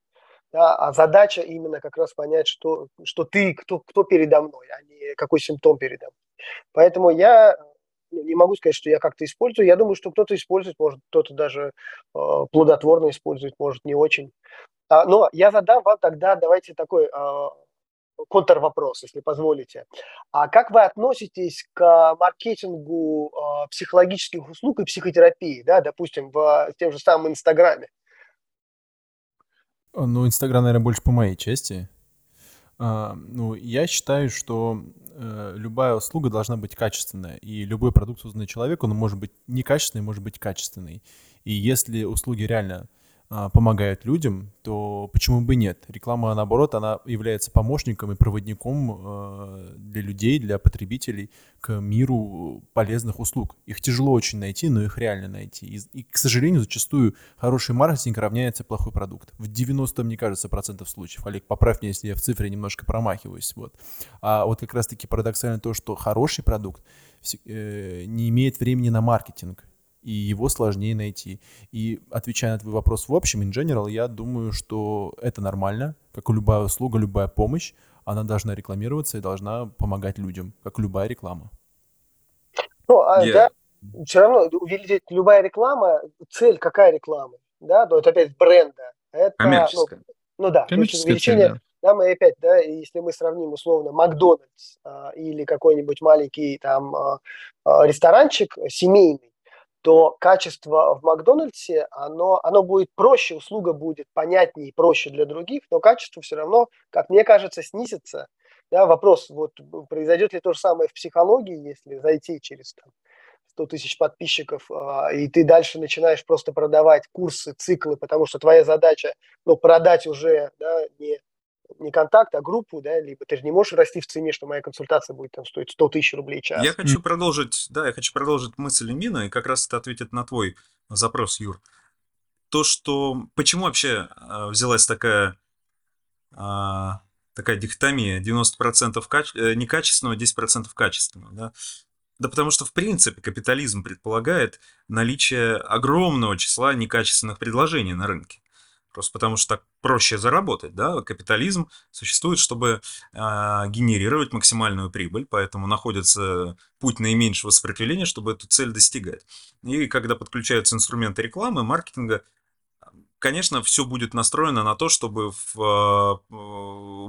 да, а задача именно как раз понять, что, что ты, кто, кто передо мной, а не какой симптом передо мной. Поэтому я ну, не могу сказать, что я как-то использую. Я думаю, что кто-то использует, может, кто-то даже э, плодотворно использует, может, не очень. А, но я задам вам тогда, давайте такой э, контрвопрос, если позволите. А как вы относитесь к маркетингу э, психологических услуг и психотерапии, да, допустим, в, в тем же самом Инстаграме? Ну, Инстаграм, наверное, больше по моей части. А, ну, я считаю, что э, любая услуга должна быть качественная, и любой продукт, созданный человеком, он может быть некачественный, может быть качественный. И если услуги реально а, помогают людям, то почему бы нет? Реклама, наоборот, она является помощником и проводником а, для людей, для потребителей к миру полезных услуг. Их тяжело очень найти, но их реально найти. И, и к сожалению, зачастую хороший маркетинг равняется плохой продукт. В 90, мне кажется, процентов случаев. Олег, поправь меня, если я в цифре немножко промахиваюсь. Вот. А вот как раз-таки парадоксально то, что хороший продукт э, не имеет времени на маркетинг и его сложнее найти. И отвечая на твой вопрос в общем, in general, я думаю, что это нормально, как и любая услуга, любая помощь, она должна рекламироваться и должна помогать людям, как любая реклама. Ну, а, yeah. да, все равно увеличить любая реклама, цель какая реклама, да, ну, это опять бренда. Это, Коммерческая. Ну, ну да, увеличение, цель, да. да, мы опять, да, если мы сравним условно Макдональдс а, или какой-нибудь маленький там а, а, ресторанчик семейный, то качество в Макдональдсе, оно, оно будет проще, услуга будет понятнее и проще для других, но качество все равно, как мне кажется, снизится, Да, вопрос, вот произойдет ли то же самое в психологии, если зайти через там, 100 тысяч подписчиков, а, и ты дальше начинаешь просто продавать курсы, циклы, потому что твоя задача, ну, продать уже, да, не, не контакт, а группу, да, либо ты же не можешь расти в цене, что моя консультация будет там стоить 100 тысяч рублей в час. Я хочу продолжить, да, я хочу продолжить мысль Мина, и как раз это ответит на твой запрос, Юр. То, что, почему вообще э, взялась такая, э, такая дихотомия, 90% каче- э, некачественного, 10% качественного, да? Да потому что, в принципе, капитализм предполагает наличие огромного числа некачественных предложений на рынке. Просто потому что так проще заработать, да, капитализм существует, чтобы э, генерировать максимальную прибыль, поэтому находится путь наименьшего сопротивления, чтобы эту цель достигать. И когда подключаются инструменты рекламы, маркетинга, конечно, все будет настроено на то, чтобы в, э,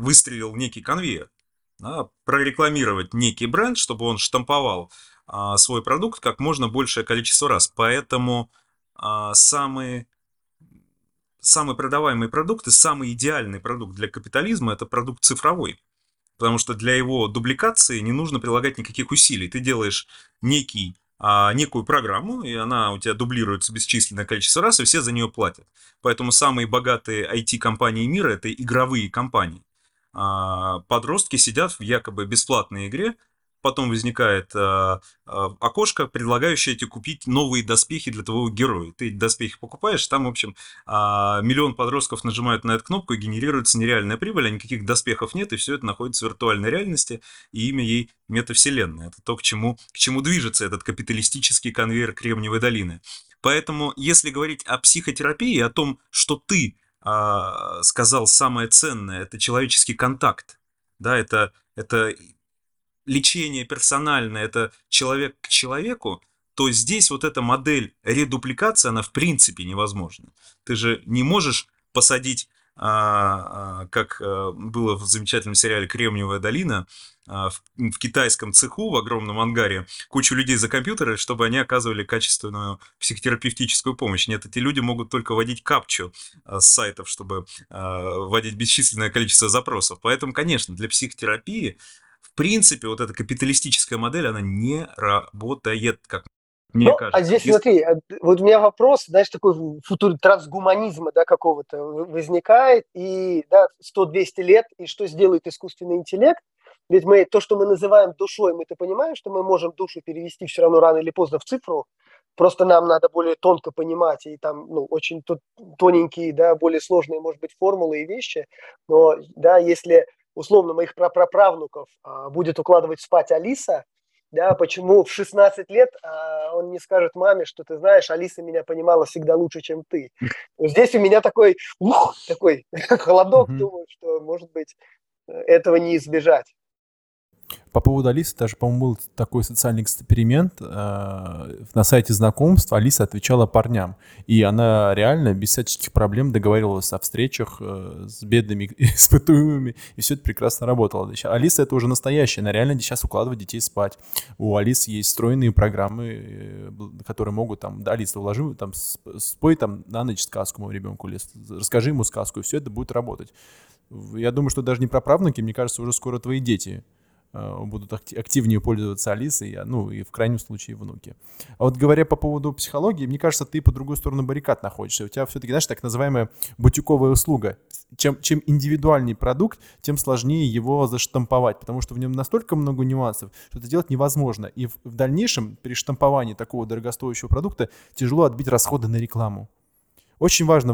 выстрелил некий конвейер да, прорекламировать некий бренд, чтобы он штамповал а, свой продукт как можно большее количество раз. Поэтому а, самый, самый продаваемый продукт и самый идеальный продукт для капитализма – это продукт цифровой. Потому что для его дубликации не нужно прилагать никаких усилий. Ты делаешь некий а, некую программу, и она у тебя дублируется бесчисленное количество раз, и все за нее платят. Поэтому самые богатые IT-компании мира – это игровые компании. А, подростки сидят в якобы бесплатной игре, потом возникает э, окошко, предлагающее тебе купить новые доспехи для твоего героя. Ты доспехи покупаешь, там, в общем, э, миллион подростков нажимают на эту кнопку и генерируется нереальная прибыль, а никаких доспехов нет, и все это находится в виртуальной реальности, и имя ей метавселенная. Это то, к чему, к чему движется этот капиталистический конвейер Кремниевой долины. Поэтому, если говорить о психотерапии, о том, что ты а, сказал самое ценное, это человеческий контакт. Да, это, это лечение персональное, это человек к человеку, то здесь вот эта модель редупликации, она в принципе невозможна. Ты же не можешь посадить а, а, как а, было в замечательном сериале «Кремниевая долина», в, китайском цеху, в огромном ангаре, кучу людей за компьютеры, чтобы они оказывали качественную психотерапевтическую помощь. Нет, эти люди могут только вводить капчу с сайтов, чтобы вводить бесчисленное количество запросов. Поэтому, конечно, для психотерапии в принципе, вот эта капиталистическая модель, она не работает, как мне ну, кажется. А здесь, Если... смотри, э, вот у меня вопрос, знаешь, такой футур трансгуманизма, да, какого-то возникает, и, да, 100-200 лет, и что сделает искусственный интеллект? Ведь мы, то, что мы называем душой, мы-то понимаем, что мы можем душу перевести все равно рано или поздно в цифру, просто нам надо более тонко понимать, и там, ну, очень тоненькие, да, более сложные, может быть, формулы и вещи, но, да, если условно моих праправнуков а, будет укладывать спать Алиса, да, почему в 16 лет а, он не скажет маме, что ты знаешь, Алиса меня понимала всегда лучше, чем ты. Здесь у меня такой, ух, такой <laughs> холодок, mm-hmm. думаю, что, может быть, этого не избежать. По поводу Алисы, даже, по-моему, был такой социальный эксперимент. Э, на сайте знакомств Алиса отвечала парням. И она реально без всяческих проблем договаривалась о встречах э, с бедными <laughs> испытуемыми. И все это прекрасно работало. Алиса это уже настоящая. Она реально сейчас укладывает детей спать. У Алисы есть стройные программы, э, которые могут там... Да, Алиса, уложи, там, спой там на ночь сказку моему ребенку. Или расскажи ему сказку, и все это будет работать. Я думаю, что даже не про правнуки, мне кажется, уже скоро твои дети будут активнее пользоваться Алисой, ну и в крайнем случае внуки. А вот говоря по поводу психологии, мне кажется, ты по другую сторону баррикад находишься. У тебя все-таки, знаешь, так называемая бутиковая услуга. Чем, чем индивидуальный продукт, тем сложнее его заштамповать, потому что в нем настолько много нюансов, что это делать невозможно. И в, в дальнейшем при штамповании такого дорогостоящего продукта тяжело отбить расходы на рекламу. Очень важно.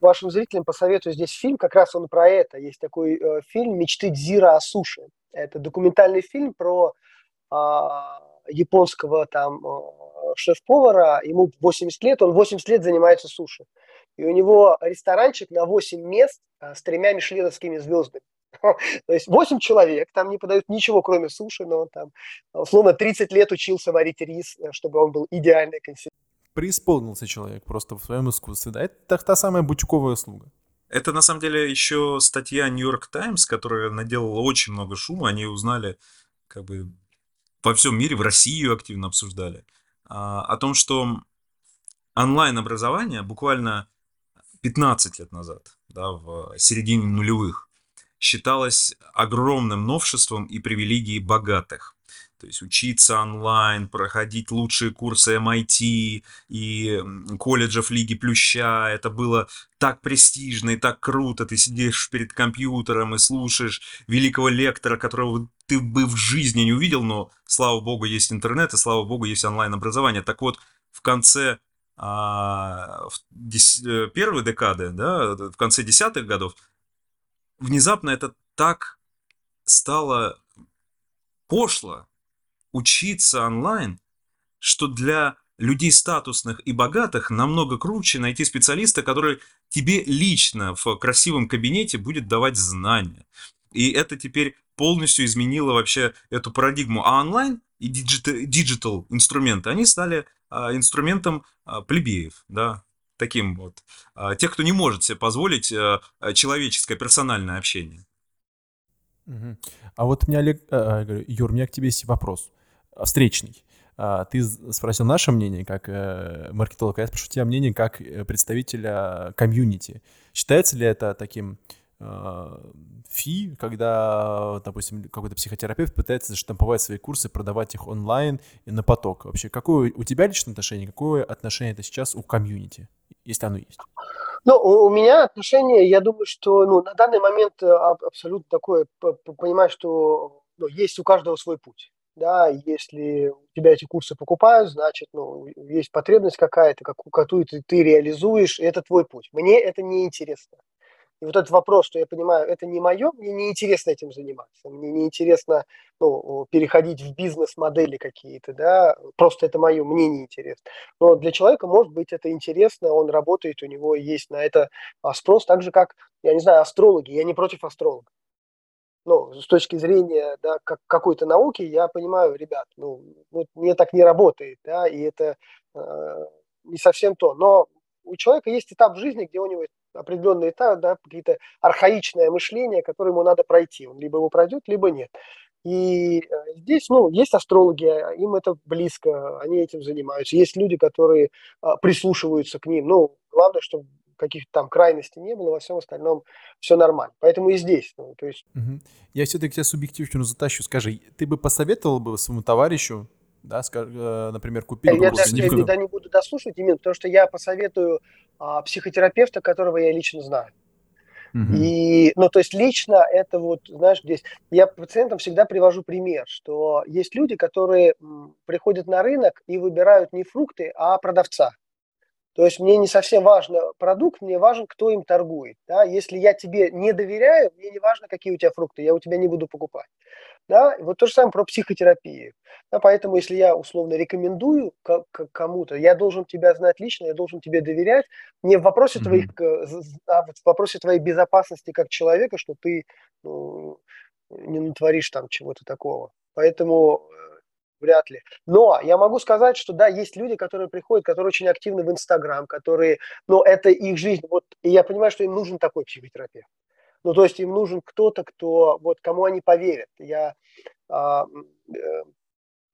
Вашим зрителям посоветую здесь фильм, как раз он про это. Есть такой э, фильм «Мечты Дзира о суше». Это документальный фильм про а, японского там а, шеф-повара, ему 80 лет, он 80 лет занимается суши. И у него ресторанчик на 8 мест а, с тремя мишленовскими звездами. <laughs> То есть 8 человек, там не подают ничего, кроме суши, но он там, условно, 30 лет учился варить рис, э, чтобы он был идеальной консистенции. Преисполнился человек просто в своем искусстве, да? Это та самая бутиковая услуга. Это на самом деле еще статья New York Times, которая наделала очень много шума. Они узнали, как бы во всем мире, в России ее активно обсуждали, а, о том, что онлайн-образование буквально 15 лет назад, да, в середине нулевых, считалось огромным новшеством и привилегией богатых. То есть учиться онлайн, проходить лучшие курсы MIT и колледжев Лиги Плюща. Это было так престижно и так круто. Ты сидишь перед компьютером и слушаешь великого лектора, которого ты бы в жизни не увидел, но, слава богу, есть интернет, и, слава богу, есть онлайн-образование. Так вот, в конце а, в дес, э, первой декады, да, в конце десятых годов, внезапно это так стало пошло, учиться онлайн, что для людей статусных и богатых намного круче найти специалиста, который тебе лично в красивом кабинете будет давать знания. И это теперь полностью изменило вообще эту парадигму. А онлайн и digital инструменты, они стали а, инструментом а, плебеев, да, таким вот. А, тех, кто не может себе позволить а, человеческое персональное общение. А вот у меня, Олег, а, Юр, у меня к тебе есть вопрос. А, встречный. А, ты спросил наше мнение как э, маркетолог, а я спрошу тебя мнение как э, представителя комьюнити. Считается ли это таким фи, когда, допустим, какой-то психотерапевт пытается заштамповать свои курсы, продавать их онлайн и на поток. Вообще, какое у тебя личное отношение, какое отношение это сейчас у комьюнити, если оно есть? Ну, у меня отношение, я думаю, что ну, на данный момент э, абсолютно такое, понимаю, что ну, есть у каждого свой путь да, если у тебя эти курсы покупают, значит, ну, есть потребность какая-то, какую ты, ты реализуешь, и это твой путь. Мне это не интересно. И вот этот вопрос, что я понимаю, это не мое, мне не интересно этим заниматься, мне не интересно ну, переходить в бизнес-модели какие-то, да, просто это мое, мне не интересно. Но для человека, может быть, это интересно, он работает, у него есть на это спрос, так же, как, я не знаю, астрологи, я не против астрологов ну, с точки зрения да, как, какой-то науки, я понимаю, ребят, ну, вот мне так не работает, да, и это э, не совсем то. Но у человека есть этап жизни, где у него определенный этап, да, какие-то архаичное мышление, которое ему надо пройти. Он либо его пройдет, либо нет. И э, здесь, ну, есть астрологи, им это близко, они этим занимаются. Есть люди, которые а, прислушиваются к ним. Ну, главное, чтобы каких-то там крайностей не было, во всем остальном все нормально. Поэтому и здесь. Ну, то есть... угу. Я все-таки тебя субъективно затащу. Скажи, ты бы посоветовал бы своему товарищу, да, скажем, э, например, купить... Я, я даже никогда не буду дослушать, именно потому что я посоветую а, психотерапевта, которого я лично знаю. Угу. И, ну, то есть лично это вот, знаешь, здесь я пациентам всегда привожу пример, что есть люди, которые приходят на рынок и выбирают не фрукты, а продавца. То есть мне не совсем важно продукт, мне важен, кто им торгует. Да? Если я тебе не доверяю, мне не важно, какие у тебя фрукты, я у тебя не буду покупать. Да? Вот то же самое про психотерапию. Да, поэтому, если я условно рекомендую кому-то, я должен тебя знать лично, я должен тебе доверять. Не в вопросе, mm-hmm. твоих, а в вопросе твоей безопасности как человека, что ты ну, не натворишь там чего-то такого. Поэтому э, вряд ли. Но я могу сказать, что да, есть люди, которые приходят, которые очень активны в Инстаграм, которые, но это их жизнь. Вот, и я понимаю, что им нужен такой психотерапевт. Ну, то есть им нужен кто-то, кто, вот, кому они поверят. Я, а,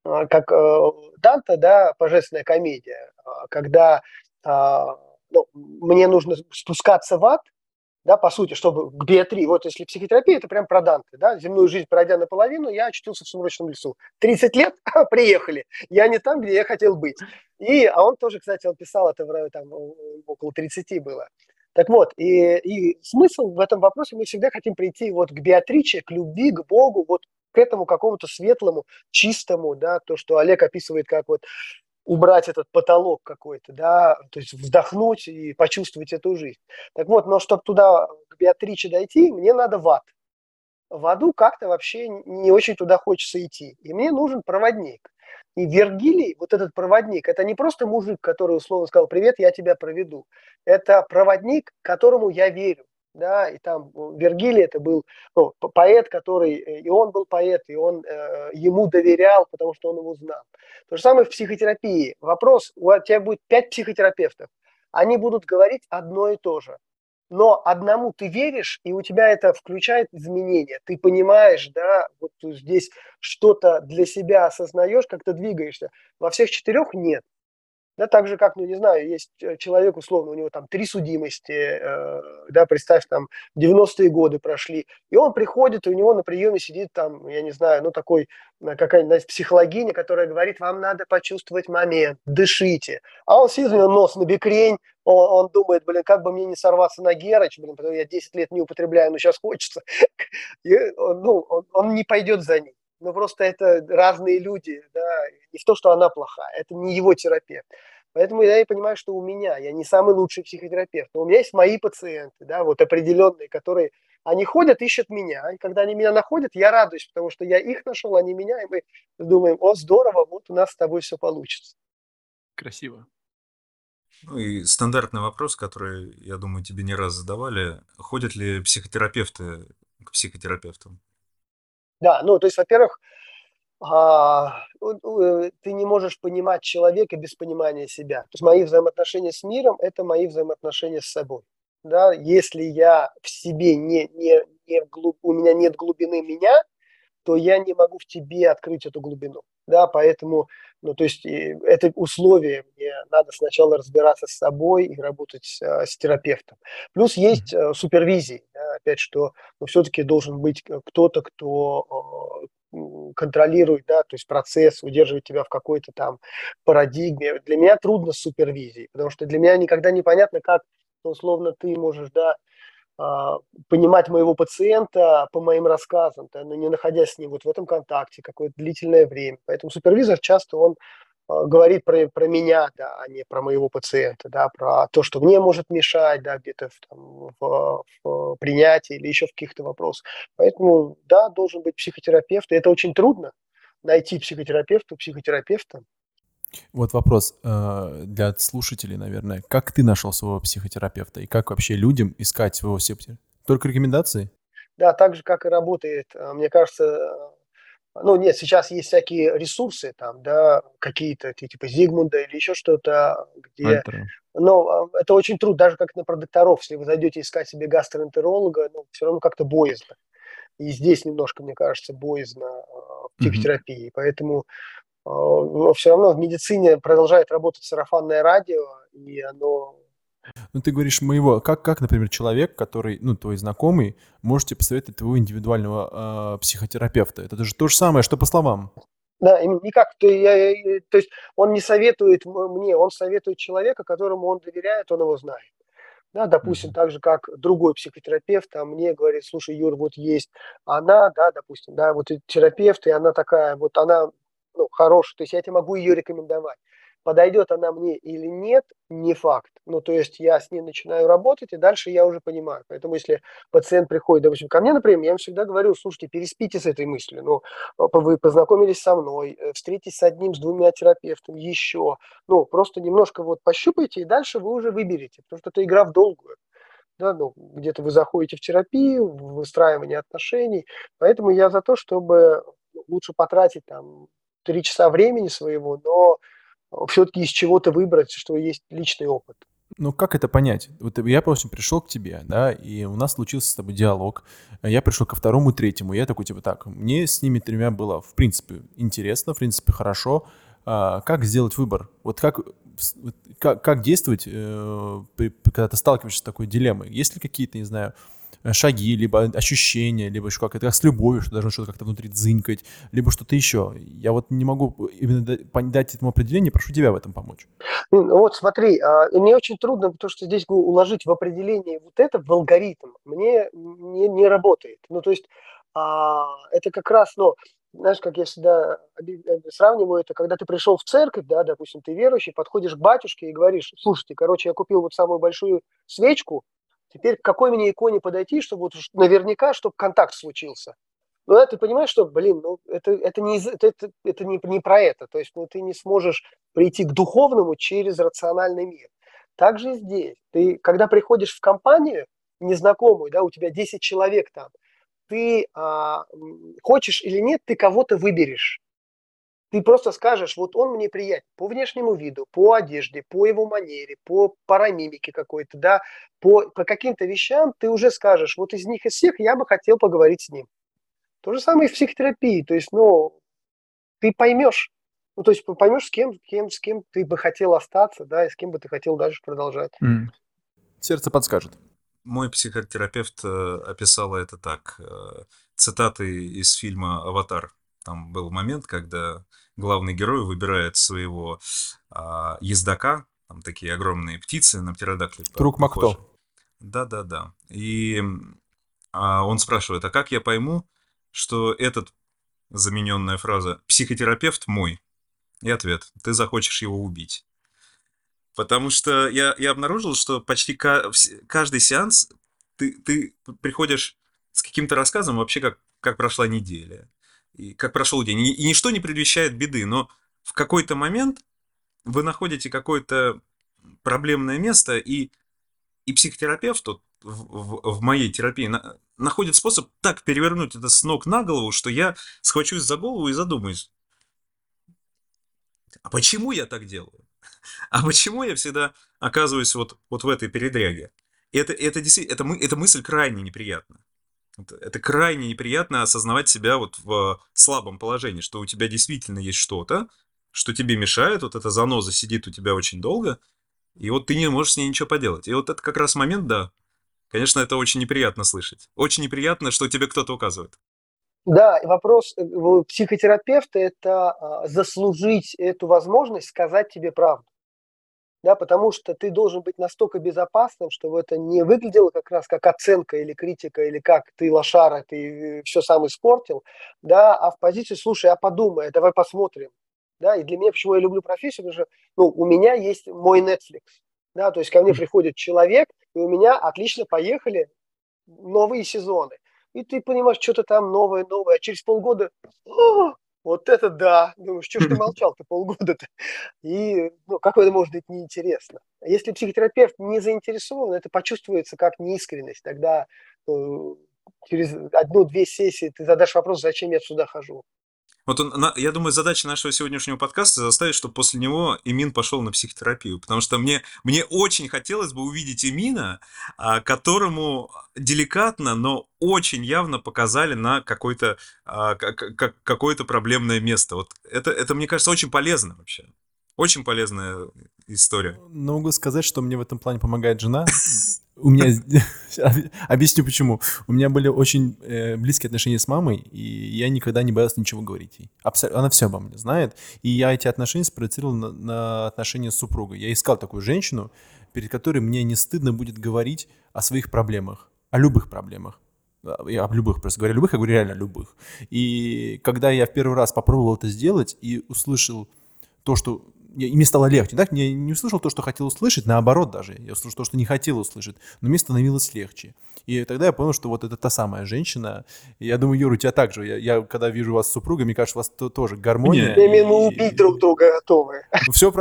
а, как э, Данта, да, божественная комедия, а, когда а, ну, мне нужно спускаться в ад, да, по сути, чтобы к биотрии, вот если психотерапия, это прям про Данте, да, земную жизнь пройдя наполовину, я очутился в сумрачном лесу. 30 лет, <laughs> приехали, я не там, где я хотел быть. И, а он тоже, кстати, он писал это там около 30 было. Так вот, и, и смысл в этом вопросе, мы всегда хотим прийти вот к Беатриче, к любви, к Богу, вот к этому какому-то светлому, чистому, да, то, что Олег описывает как вот убрать этот потолок какой-то, да, то есть вдохнуть и почувствовать эту жизнь. Так вот, но чтобы туда, к Беатриче дойти, мне надо в ад. В аду как-то вообще не очень туда хочется идти. И мне нужен проводник. И Вергилий, вот этот проводник, это не просто мужик, который условно сказал, привет, я тебя проведу. Это проводник, которому я верю да, и там Вергилий это был ну, поэт, который, э, и он был поэт, и он э, ему доверял, потому что он его знал. То же самое в психотерапии. Вопрос, у тебя будет пять психотерапевтов, они будут говорить одно и то же. Но одному ты веришь, и у тебя это включает изменения. Ты понимаешь, да, вот здесь что-то для себя осознаешь, как-то двигаешься. Во всех четырех нет. Да, так же, как, ну, не знаю, есть э, человек, условно, у него там три судимости, э, да, представь, там 90-е годы прошли, и он приходит, и у него на приеме сидит там, я не знаю, ну, такой, э, какая-нибудь психологиня, которая говорит, вам надо почувствовать момент, дышите. А он сидит, у него нос на бекрень, он, он думает, блин, как бы мне не сорваться на Герыч, блин, потому что я 10 лет не употребляю, но сейчас хочется. <laughs> И, ну, он, он не пойдет за ним. Ну, просто это разные люди, да, не в то, что она плохая, это не его терапевт. Поэтому я и понимаю, что у меня, я не самый лучший психотерапевт, но у меня есть мои пациенты, да, вот определенные, которые, они ходят, ищут меня, и когда они меня находят, я радуюсь, потому что я их нашел, они меня, и мы думаем, о, здорово, вот у нас с тобой все получится. Красиво. Ну и стандартный вопрос, который, я думаю, тебе не раз задавали. Ходят ли психотерапевты к психотерапевтам? Да, ну, то есть, во-первых, а, ты не можешь понимать человека без понимания себя. То есть мои взаимоотношения с миром – это мои взаимоотношения с собой. Да? Если я в себе не, не, не глуб, у меня нет глубины меня, то я не могу в тебе открыть эту глубину. Да, поэтому, ну, то есть это условие, мне надо сначала разбираться с собой и работать э, с терапевтом. Плюс есть э, супервизии, опять, что ну, все-таки должен быть кто-то, кто контролирует, да, то есть процесс, удерживает тебя в какой-то там парадигме. Для меня трудно с супервизией, потому что для меня никогда непонятно, как, ну, условно, ты можешь, да, а, понимать моего пациента по моим рассказам, да, но не находясь с ним вот в этом контакте какое-то длительное время. Поэтому супервизор часто он говорит про, про меня, да, а не про моего пациента, да, про то, что мне может мешать, да, где-то в, там, в, в принятии или еще в каких-то вопросах. Поэтому, да, должен быть психотерапевт, и это очень трудно найти психотерапевта, психотерапевта, вот вопрос э, для слушателей, наверное. Как ты нашел своего психотерапевта и как вообще людям искать своего психотерапевта? Только рекомендации? Да, так же, как и работает. Э, мне кажется, ну нет, сейчас есть всякие ресурсы, там, да, какие-то типа Зигмунда или еще что-то, где... Альтера. Но это очень трудно, даже как на продукторов. Если вы зайдете искать себе гастроэнтеролога, ну, все равно как-то боязно. И здесь немножко, мне кажется, боязно в психотерапии. Mm-hmm. Поэтому но все равно в медицине продолжает работать сарафанное радио, и оно ну, ты говоришь моего, как, как, например, человек, который, ну, твой знакомый, можете посоветовать твоего индивидуального э, психотерапевта. Это же то же самое, что по словам. Да, никак. То, я, то есть он не советует мне, он советует человека, которому он доверяет, он его знает. Да, допустим, mm-hmm. так же, как другой психотерапевт, а мне говорит, слушай, Юр, вот есть она, да, допустим, да, вот терапевт, и она такая, вот она ну, хороший, то есть я тебе могу ее рекомендовать. Подойдет она мне или нет, не факт. Ну, то есть я с ней начинаю работать, и дальше я уже понимаю. Поэтому если пациент приходит, допустим, ко мне, например, я им всегда говорю, слушайте, переспите с этой мыслью. Ну, вы познакомились со мной, э, встретитесь с одним, с двумя терапевтами, еще. Ну, просто немножко вот пощупайте, и дальше вы уже выберете, потому что это игра в долгую да, ну, где-то вы заходите в терапию, в выстраивание отношений, поэтому я за то, чтобы лучше потратить там три часа времени своего, но все-таки из чего-то выбрать, что есть личный опыт. Ну, как это понять? Вот я, общем, пришел к тебе, да, и у нас случился с тобой диалог. Я пришел ко второму, третьему. Я такой, типа, так, мне с ними тремя было, в принципе, интересно, в принципе, хорошо. А, как сделать выбор? Вот как, как, как действовать, э, когда ты сталкиваешься с такой дилеммой? Есть ли какие-то, не знаю, шаги, либо ощущения, либо еще как это, как с любовью, что должно что-то как-то внутри дзынькать, либо что-то еще. Я вот не могу именно дать этому определение, прошу тебя в этом помочь. Ну, ну вот смотри, а, мне очень трудно, потому что здесь уложить в определение вот это в алгоритм мне не, не работает. Ну, то есть а, это как раз, ну, знаешь, как я всегда э, сравниваю это, когда ты пришел в церковь, да, допустим, ты верующий, подходишь к батюшке и говоришь, слушайте, короче, я купил вот самую большую свечку, Теперь к какой мне иконе подойти, чтобы вот наверняка, чтобы контакт случился. Ну, да, ты понимаешь, что, блин, ну, это, это, не, это, это, не, не про это. То есть, ну, ты не сможешь прийти к духовному через рациональный мир. Так же и здесь. Ты, когда приходишь в компанию незнакомую, да, у тебя 10 человек там, ты а, хочешь или нет, ты кого-то выберешь. Ты просто скажешь, вот он мне приятен по внешнему виду, по одежде, по его манере, по парамимике какой-то, да, по, по каким-то вещам ты уже скажешь, вот из них из всех я бы хотел поговорить с ним. То же самое и в психотерапии, то есть, ну, ты поймешь, Ну, то есть поймешь, с кем, кем, с кем ты бы хотел остаться, да, и с кем бы ты хотел дальше продолжать. Mm. Сердце подскажет. Мой психотерапевт э, описала это так. Э, цитаты из фильма «Аватар». Там был момент, когда главный герой выбирает своего а, ездока, там такие огромные птицы на птеродактиле. Друг Макто. Да-да-да. И а, он спрашивает, а как я пойму, что этот, замененная фраза, психотерапевт мой? И ответ, ты захочешь его убить. Потому что я, я обнаружил, что почти каждый сеанс ты, ты приходишь с каким-то рассказом вообще, как, как прошла неделя, и как прошел день. И, ничто не предвещает беды, но в какой-то момент вы находите какое-то проблемное место, и, и психотерапевт вот, в, в, в моей терапии на, находит способ так перевернуть это с ног на голову, что я схвачусь за голову и задумаюсь, а почему я так делаю? <laughs> А почему я всегда оказываюсь вот, вот в этой передряге? Это, это, это, мы, эта мысль крайне неприятна. Это, крайне неприятно осознавать себя вот в слабом положении, что у тебя действительно есть что-то, что тебе мешает, вот эта заноза сидит у тебя очень долго, и вот ты не можешь с ней ничего поделать. И вот это как раз момент, да. Конечно, это очень неприятно слышать. Очень неприятно, что тебе кто-то указывает. Да, вопрос э, психотерапевта – это а, заслужить эту возможность сказать тебе правду. Да, потому что ты должен быть настолько безопасным, чтобы это не выглядело как раз как оценка или критика, или как ты лошара, ты все сам испортил, да, а в позиции, слушай, а подумай, давай посмотрим. Да, и для меня, почему я люблю профессию, потому что ну, у меня есть мой Netflix. Да, то есть ко мне приходит человек, и у меня отлично поехали новые сезоны и ты понимаешь, что-то там новое, новое, а через полгода, О, вот это да, думаешь, что ж ты <laughs> молчал-то полгода-то, и ну, как это может быть неинтересно. Если психотерапевт не заинтересован, это почувствуется как неискренность, тогда э, через одну-две сессии ты задашь вопрос, зачем я сюда хожу. Вот он, я думаю, задача нашего сегодняшнего подкаста заставить, чтобы после него Эмин пошел на психотерапию. Потому что мне, мне очень хотелось бы увидеть Эмина, а, которому деликатно, но очень явно показали на какое-то а, какое-то проблемное место. Вот это, это, мне кажется, очень полезно вообще. Очень полезная история. могу сказать, что мне в этом плане помогает жена. У меня... <laughs> Объясню почему. У меня были очень э, близкие отношения с мамой, и я никогда не боялся ничего говорить ей. Она все обо мне знает. И я эти отношения спроецировал на, на отношения с супругой. Я искал такую женщину, перед которой мне не стыдно будет говорить о своих проблемах, о любых проблемах. Я об любых просто говорю, любых, я говорю реально любых. И когда я в первый раз попробовал это сделать и услышал то, что и мне стало легче. Так, я не услышал то, что хотел услышать, наоборот даже. Я услышал то, что не хотел услышать, но мне становилось легче. И тогда я понял, что вот это та самая женщина. И я думаю, Юра, у тебя так же. Я, я когда вижу вас с супругой, мне кажется, у вас то, тоже гармония. Именно убить друг друга готовы. Все,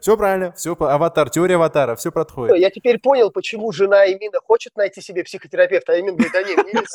все <laughs> правильно, все аватар, теория аватара, все подходит. Я теперь понял, почему жена Эмина хочет найти себе психотерапевта, а Эмин говорит, да нет,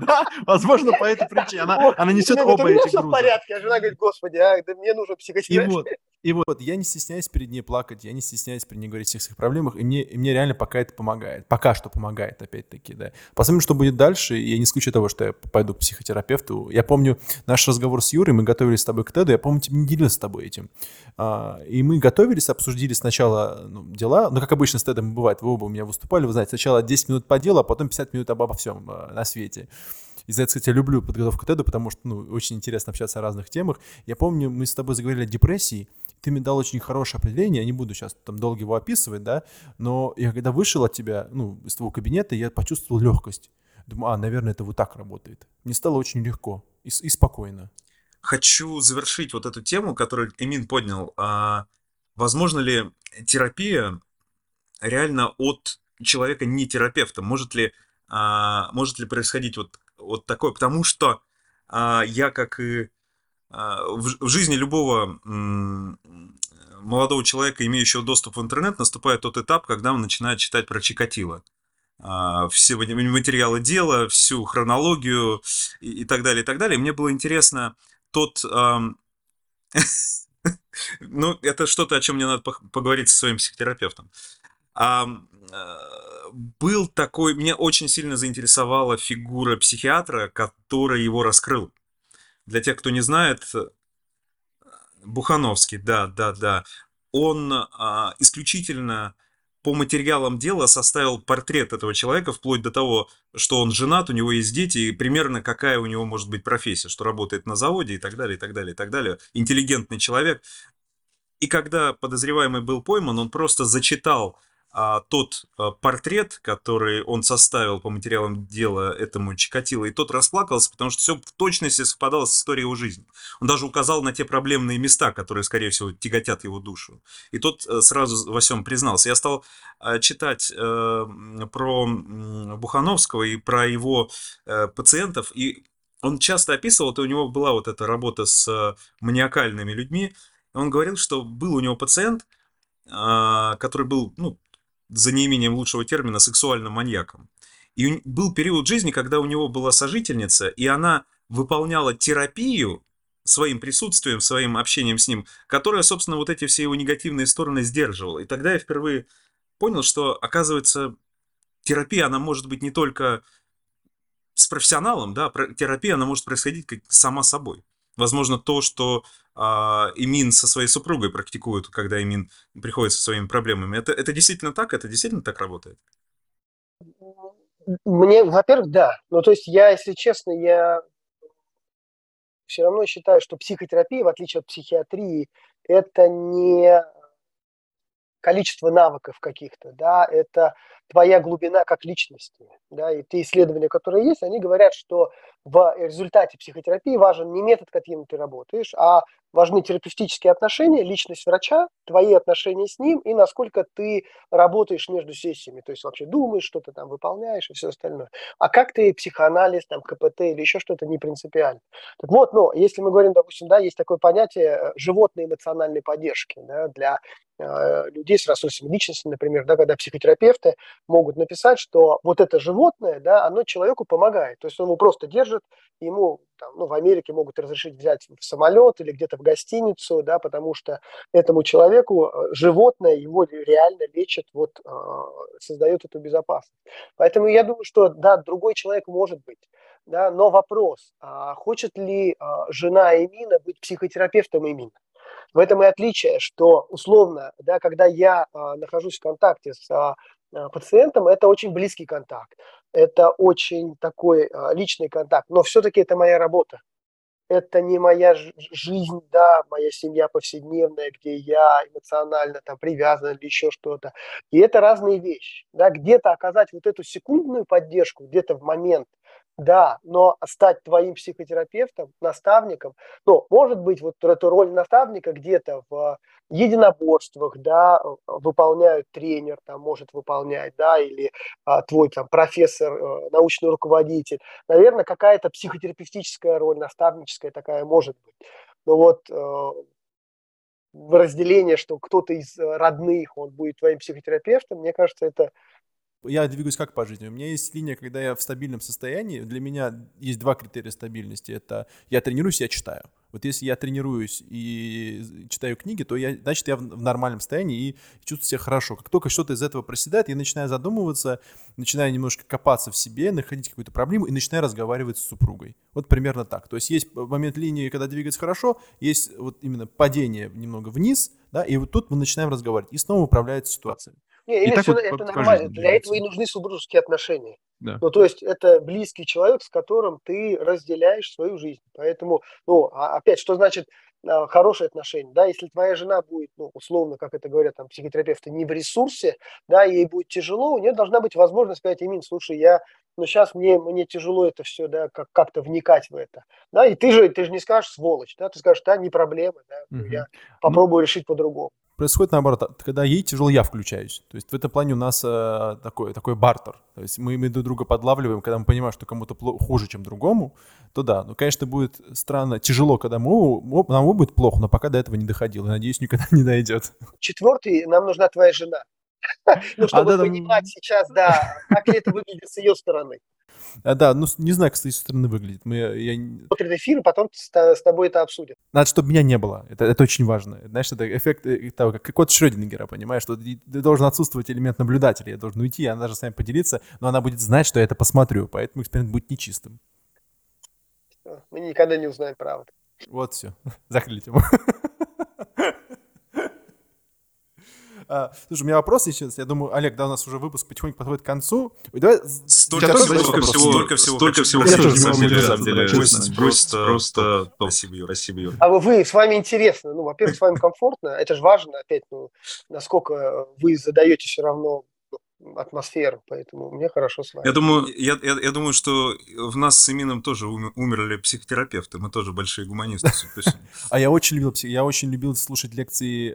<laughs> Да, возможно, по этой причине. Она, несет оба этих все в порядке, а жена говорит, господи, а, да мне нужен психотерапевт. И вот я не стесняюсь перед ней плакать, я не стесняюсь перед ней говорить о всех своих проблемах, и мне, и мне реально пока это помогает. Пока что помогает, опять-таки, да. Посмотрим, что будет дальше, и я не исключаю того, что я пойду к психотерапевту. Я помню наш разговор с Юрой, мы готовились с тобой к Теду, я помню, тебе не делился с тобой этим. А, и мы готовились, обсудили сначала ну, дела, ну, как обычно с Тедом бывает, вы оба у меня выступали, вы знаете, сначала 10 минут по делу, а потом 50 минут обо всем а, на свете. Из-за этого, кстати, я люблю подготовку к Теду, потому что, ну, очень интересно общаться о разных темах. Я помню, мы с тобой заговорили о депрессии, ты мне дал очень хорошее определение, я не буду сейчас там долго его описывать, да, но я когда вышел от тебя, ну, из твоего кабинета, я почувствовал легкость. Думаю, а, наверное, это вот так работает. Мне стало очень легко и, и спокойно. Хочу завершить вот эту тему, которую Эмин поднял. А, возможно ли терапия реально от человека не терапевта? Может ли, а, может ли происходить вот, вот такое? Потому что а, я, как и в жизни любого молодого человека, имеющего доступ в интернет, наступает тот этап, когда он начинает читать про Чикатило. А, все материалы дела, всю хронологию и, и так далее, и так далее. Мне было интересно тот... <laughs> Ну, это что-то, о чем мне надо поговорить со своим психотерапевтом. А, был такой, меня очень сильно заинтересовала фигура психиатра, который его раскрыл. Для тех, кто не знает, Бухановский, да, да, да. Он а, исключительно по материалам дела составил портрет этого человека, вплоть до того, что он женат, у него есть дети, и примерно какая у него может быть профессия, что работает на заводе и так далее, и так далее, и так далее. Интеллигентный человек. И когда подозреваемый был пойман, он просто зачитал а, тот а, портрет, который он составил по материалам дела этому Чикатило, и тот расплакался, потому что все в точности совпадало с историей его жизни. Он даже указал на те проблемные места, которые, скорее всего, тяготят его душу. И тот э, сразу во всем признался. Я стал э, читать э, про Бухановского и про его пациентов, и он часто описывал, это у него была вот эта работа с маниакальными людьми, он говорил, что был у него пациент, а, который был, ну, за неимением лучшего термина, сексуальным маньяком. И был период жизни, когда у него была сожительница, и она выполняла терапию своим присутствием, своим общением с ним, которая, собственно, вот эти все его негативные стороны сдерживала. И тогда я впервые понял, что, оказывается, терапия, она может быть не только с профессионалом, да, терапия, она может происходить как сама собой. Возможно, то, что а, Имин со своей супругой практикует, когда Имин приходит со своими проблемами, это, это действительно так? Это действительно так работает? Мне, во-первых, да. Ну, то есть я, если честно, я все равно считаю, что психотерапия, в отличие от психиатрии, это не количество навыков каких-то, да, это твоя глубина как личности, да, и те исследования, которые есть, они говорят, что в результате психотерапии важен не метод, каким ты работаешь, а важны терапевтические отношения, личность врача, твои отношения с ним и насколько ты работаешь между сессиями, то есть вообще думаешь, что ты там выполняешь и все остальное. А как ты психоанализ, там, КПТ или еще что-то не принципиально. Так вот, но если мы говорим, допустим, да, есть такое понятие э, животной эмоциональной поддержки да, для э, людей с расстройством личности, например, да, когда психотерапевты могут написать, что вот это животное, да, оно человеку помогает. То есть он его просто держит, ему там, ну, в Америке могут разрешить взять в самолет или где-то в гостиницу, да, потому что этому человеку э, животное его реально лечит, вот а, создает эту безопасность. Поэтому я думаю, что да, другой человек может быть, да, но вопрос, а хочет ли а, жена Эмина быть психотерапевтом Эмина? В этом и отличие, что условно, да, когда я а, нахожусь в контакте с а пациентом, это очень близкий контакт, это очень такой а, личный контакт, но все-таки это моя работа. Это не моя жизнь, да, моя семья повседневная, где я эмоционально там привязан или еще что-то. И это разные вещи. Да, где-то оказать вот эту секундную поддержку, где-то в момент – да, но стать твоим психотерапевтом, наставником, ну, может быть, вот эту роль наставника где-то в единоборствах, да, выполняют тренер, там, может выполнять, да, или а, твой там профессор, а, научный руководитель. Наверное, какая-то психотерапевтическая роль, наставническая такая может быть. Но вот а, разделение, что кто-то из родных, он будет твоим психотерапевтом, мне кажется, это я двигаюсь как по жизни. У меня есть линия, когда я в стабильном состоянии. Для меня есть два критерия стабильности. Это я тренируюсь, я читаю. Вот если я тренируюсь и читаю книги, то я, значит, я в нормальном состоянии и чувствую себя хорошо. Как только что-то из этого проседает, я начинаю задумываться, начинаю немножко копаться в себе, находить какую-то проблему и начинаю разговаривать с супругой. Вот примерно так. То есть есть момент линии, когда двигается хорошо, есть вот именно падение немного вниз, да, и вот тут мы начинаем разговаривать, и снова управляется ситуацией. Не, Ильич, вот это нормально. Для этого и нужны супружеские отношения. Да. Ну, то есть это близкий человек, с которым ты разделяешь свою жизнь. Поэтому, ну, а опять, что значит а, хорошие отношения, да, если твоя жена будет, ну, условно, как это говорят там психотерапевты, не в ресурсе, да, ей будет тяжело, у нее должна быть возможность сказать, Имин, слушай, я, ну, сейчас мне, мне тяжело это все, да, как, как-то вникать в это, да, и ты же, ты же не скажешь сволочь, да, ты скажешь, да, не проблема, да, угу. я попробую ну, решить по-другому происходит наоборот, когда ей тяжело, я включаюсь. То есть в этом плане у нас э, такой, такой бартер. То есть мы, мы друг друга подлавливаем, когда мы понимаем, что кому-то хуже, чем другому, то да. Ну, конечно, будет странно, тяжело, когда мы, нам будет плохо, но пока до этого не доходило. Надеюсь, никогда не дойдет. Четвертый, нам нужна твоя жена. <laughs> Ну, чтобы понимать сейчас, да, как это выглядит с ее стороны. А, да, ну не знаю, как с стороны выглядит. Мы, я... Смотрит эфир, потом с, с тобой это обсудят. Надо, чтобы меня не было. Это, это очень важно. Знаешь, это эффект э, того, как код Шрёдингера, понимаешь, что ты, ты должен отсутствовать элемент наблюдателя. Я должен уйти, она даже с вами поделиться, но она будет знать, что я это посмотрю, поэтому эксперимент будет нечистым. Мы никогда не узнаем правду. Вот все. <laughs> Закрыли тему. <laughs> А, слушай, у меня вопрос сейчас. Я думаю, Олег, да, у нас уже выпуск потихоньку подходит к концу. Давай... Столько всего, столько всего, столько всего, столько всего, Я тоже на не самом могу деле, просто, просто, спасибо, Юр, спасибо, Юр. А вы, с вами интересно. Ну, во-первых, с вами комфортно. Это же важно, опять, ну, насколько вы задаете все равно ну, атмосферу. Поэтому мне хорошо с вами. Я думаю, я, я, я думаю, что в нас с Эмином тоже умер- умерли психотерапевты, мы тоже большие гуманисты. <laughs> А я очень любил, я очень любил слушать лекции,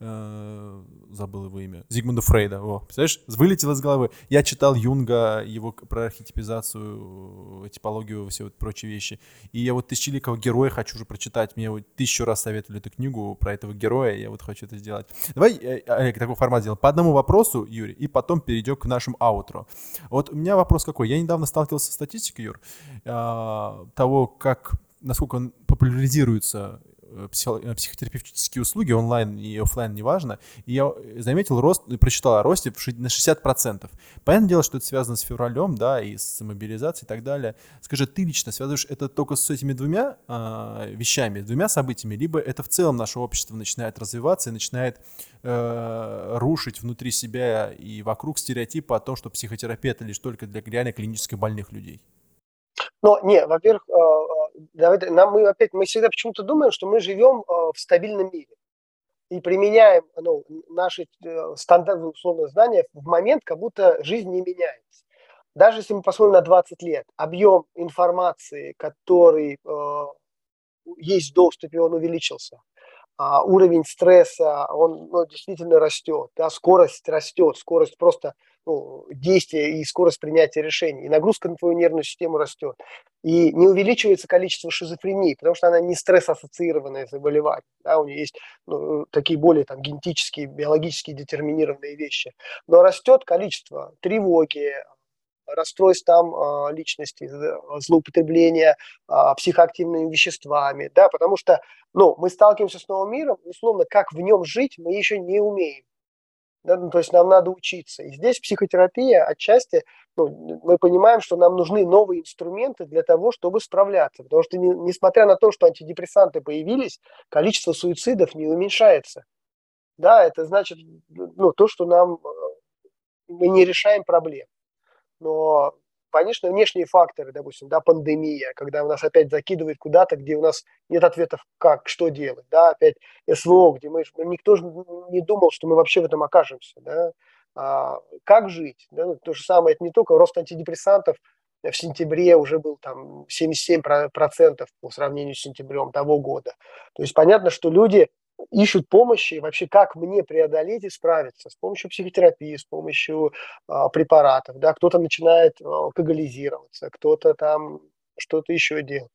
э, э, забыл его имя, Зигмунда Фрейда. О, представляешь, вылетело из головы. Я читал Юнга, его про архетипизацию, э, типологию, все вот прочие вещи. И я вот «Тысячеликого героя» хочу уже прочитать. Мне вот тысячу раз советовали эту книгу про этого героя, я вот хочу это сделать. Давай, э, Олег, такой формат сделаем. По одному вопросу, Юрий, и потом перейдем к нашему аутро. Вот у меня вопрос какой. Я недавно сталкивался со статистикой, Юр, того, как насколько популяризируется э, психо- э, психотерапевтические услуги онлайн и офлайн, неважно. И я э, заметил рост, прочитал о росте на 60%. Понятное дело, что это связано с февралем, да, и с мобилизацией и так далее. Скажи, ты лично связываешь это только с этими двумя а, вещами, двумя событиями, либо это в целом наше общество начинает развиваться и начинает э, рушить внутри себя и вокруг стереотипы о том, что психотерапия это лишь только для реально клинически больных людей? Но, не, во-первых, э, давайте, нам мы опять, мы всегда почему-то думаем, что мы живем э, в стабильном мире и применяем ну, наши э, стандартные условные знания в момент, как будто жизнь не меняется. Даже если мы посмотрим на 20 лет, объем информации, который э, есть в доступе, он увеличился. А уровень стресса, он ну, действительно растет. Да, скорость растет, скорость просто ну, действия и скорость принятия решений. И нагрузка на твою нервную систему растет. И не увеличивается количество шизофрении, потому что она не стресс-ассоциированное заболевание. Да, у нее есть ну, такие более там, генетические, биологически детерминированные вещи. Но растет количество тревоги, расстройств там а, личности, злоупотребления а, психоактивными веществами, да, потому что, ну, мы сталкиваемся с новым миром, условно, как в нем жить, мы еще не умеем. Да, ну, то есть нам надо учиться. И здесь психотерапия отчасти, ну, мы понимаем, что нам нужны новые инструменты для того, чтобы справляться. Потому что не- несмотря на то, что антидепрессанты появились, количество суицидов не уменьшается. Да, это значит, ну, то, что нам э, мы не решаем проблем. Но, конечно, внешние факторы, допустим, да, пандемия, когда у нас опять закидывает куда-то, где у нас нет ответов, как, что делать, да, опять СВО, где мы, никто же не думал, что мы вообще в этом окажемся, да, А, как жить, да, ну, то же самое, это не только рост антидепрессантов, в сентябре уже был там 77% по сравнению с сентябрем того года. То есть понятно, что люди ищут помощи, вообще как мне преодолеть и справиться с помощью психотерапии, с помощью а, препаратов, да, кто-то начинает а, алкоголизироваться, кто-то там что-то еще делать.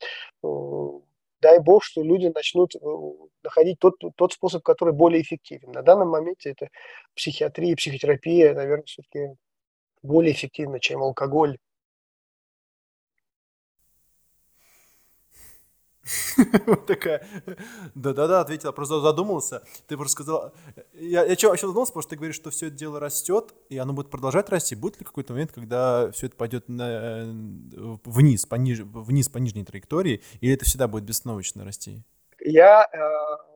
Дай бог, что люди начнут э, находить тот, тот способ, который более эффективен. На данном моменте это психиатрия, психотерапия, наверное, все-таки более эффективна, чем алкоголь. <laughs> Вот такая. Да-да-да, ответила, просто задумался. Ты просто сказал... Я, я чего вообще задумался, потому что ты говоришь, что все это дело растет, и оно будет продолжать расти. Будет ли какой-то момент, когда все это пойдет на, вниз, по ниж- вниз по нижней траектории, или это всегда будет бестановочно расти? Я э,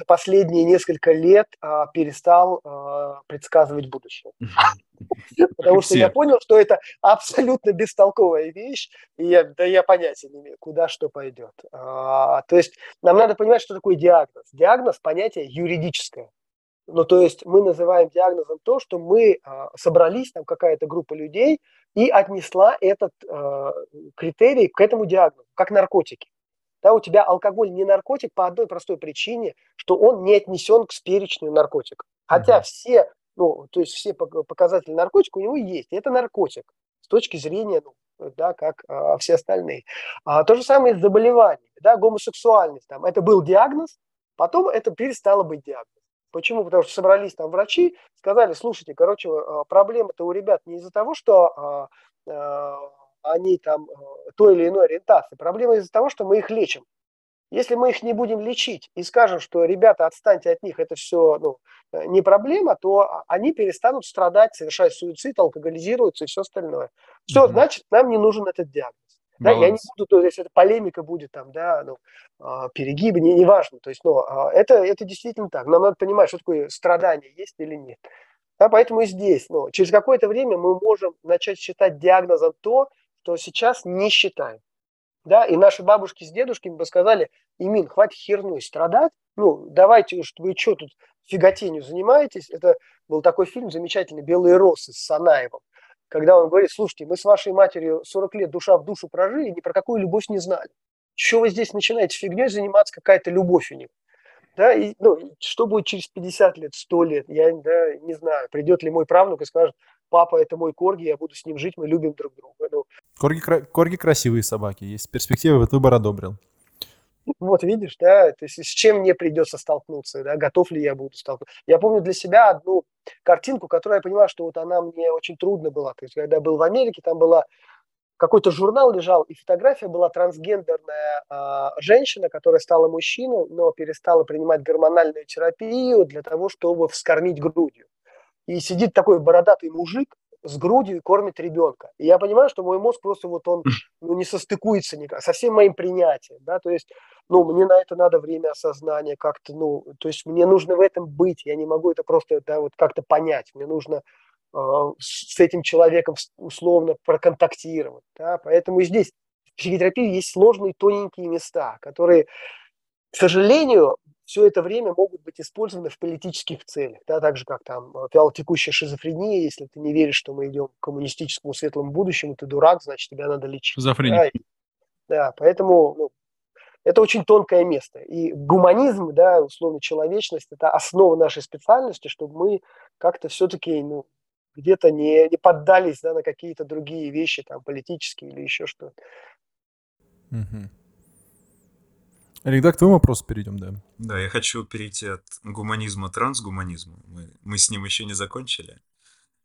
за последние несколько лет э, перестал э, предсказывать будущее. <laughs> Потому что я понял, что это абсолютно бестолковая вещь, и я, да я понятия не имею, куда что пойдет. А, то есть нам надо понимать, что такое диагноз. Диагноз – понятие юридическое. Ну, то есть мы называем диагнозом то, что мы а, собрались, там какая-то группа людей, и отнесла этот а, критерий к этому диагнозу, как наркотики. Да, у тебя алкоголь не наркотик по одной простой причине, что он не отнесен к перечню наркотиков. Хотя Мгм. все, ну, то есть все пок- показатели наркотика у него есть. Это наркотик с точки зрения, ну, да, как а, все остальные. А, то же самое с заболеваниями, да, гомосексуальность. Там, это был диагноз, потом это перестало быть диагнозом. Почему? Потому что собрались там врачи, сказали, слушайте, короче, а, проблема-то у ребят не из-за того, что а, а, они там а, той или иной ориентации. Проблема из-за того, что мы их лечим. Если мы их не будем лечить и скажем, что ребята, отстаньте от них, это все ну, э, не проблема, то а- они перестанут страдать, совершать суицид, алкоголизируются и все остальное. Все, Мгм. значит, нам не нужен этот диагноз. Да, я не буду, то есть это полемика будет там, да, ну, а, перегибы, не, не важно. То есть, ну, а, это, это действительно так. Нам надо понимать, что такое страдание есть или нет. Да, поэтому и здесь, ну, через какое-то время мы можем начать считать диагнозом то, что сейчас не считаем. Да, и наши бабушки с дедушками бы сказали, Имин, хватит херней страдать, ну, давайте уж, вы что тут фиготенью занимаетесь? Это был такой фильм замечательный «Белые росы» с Санаевым когда он говорит, слушайте, мы с вашей матерью 40 лет душа в душу прожили, ни про какую любовь не знали. Что вы здесь начинаете фигней заниматься, какая-то любовь у них? Да, и, ну, что будет через 50 лет, 100 лет, я да, не знаю. Придет ли мой правнук и скажет, папа, это мой корги, я буду с ним жить, мы любим друг друга. Ну, корги, корги красивые собаки, есть перспектива, вот выбор одобрил. Вот видишь, да, то есть с чем мне придется столкнуться, да, готов ли я буду столкнуться. Я помню для себя одну картинку, которую я понимаю, что вот она мне очень трудно была. То есть когда я был в Америке, там была какой-то журнал лежал, и фотография была трансгендерная э, женщина, которая стала мужчиной, но перестала принимать гормональную терапию для того, чтобы вскормить грудью. И сидит такой бородатый мужик, с грудью и кормит ребенка. И я понимаю, что мой мозг просто вот он ну, не состыкуется никак со всем моим принятием, да, то есть, ну, мне на это надо время осознания как-то, ну, то есть мне нужно в этом быть, я не могу это просто, да, вот как-то понять, мне нужно с этим человеком условно проконтактировать, да, поэтому здесь в психотерапии есть сложные тоненькие места, которые, к сожалению, все это время могут быть использованы в политических целях, да, так же, как там э, текущая шизофрения, если ты не веришь, что мы идем к коммунистическому светлому будущему, ты дурак, значит, тебя надо лечить. Шизофреник. Да, да поэтому ну, это очень тонкое место. И гуманизм, да, условно, человечность – это основа нашей специальности, чтобы мы как-то все-таки ну, где-то не, не поддались да, на какие-то другие вещи, там, политические или еще что-то. Угу. Олег, да, к твоему вопросу перейдем, да. Да, я хочу перейти от гуманизма к трансгуманизму. Мы, мы с ним еще не закончили.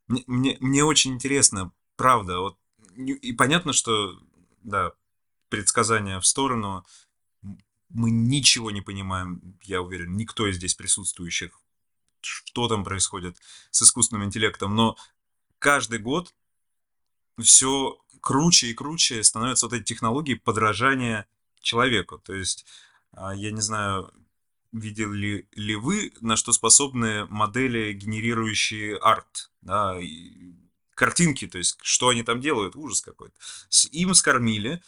Мне, мне, мне очень интересно, правда, вот, и понятно, что, да, предсказания в сторону, мы ничего не понимаем, я уверен, никто из здесь присутствующих, что там происходит с искусственным интеллектом, но каждый год все круче и круче становятся вот эти технологии подражания человеку. То есть, а, я не знаю, видели ли вы, на что способны модели, генерирующие арт, да, картинки, то есть, что они там делают, ужас какой-то. Им скормили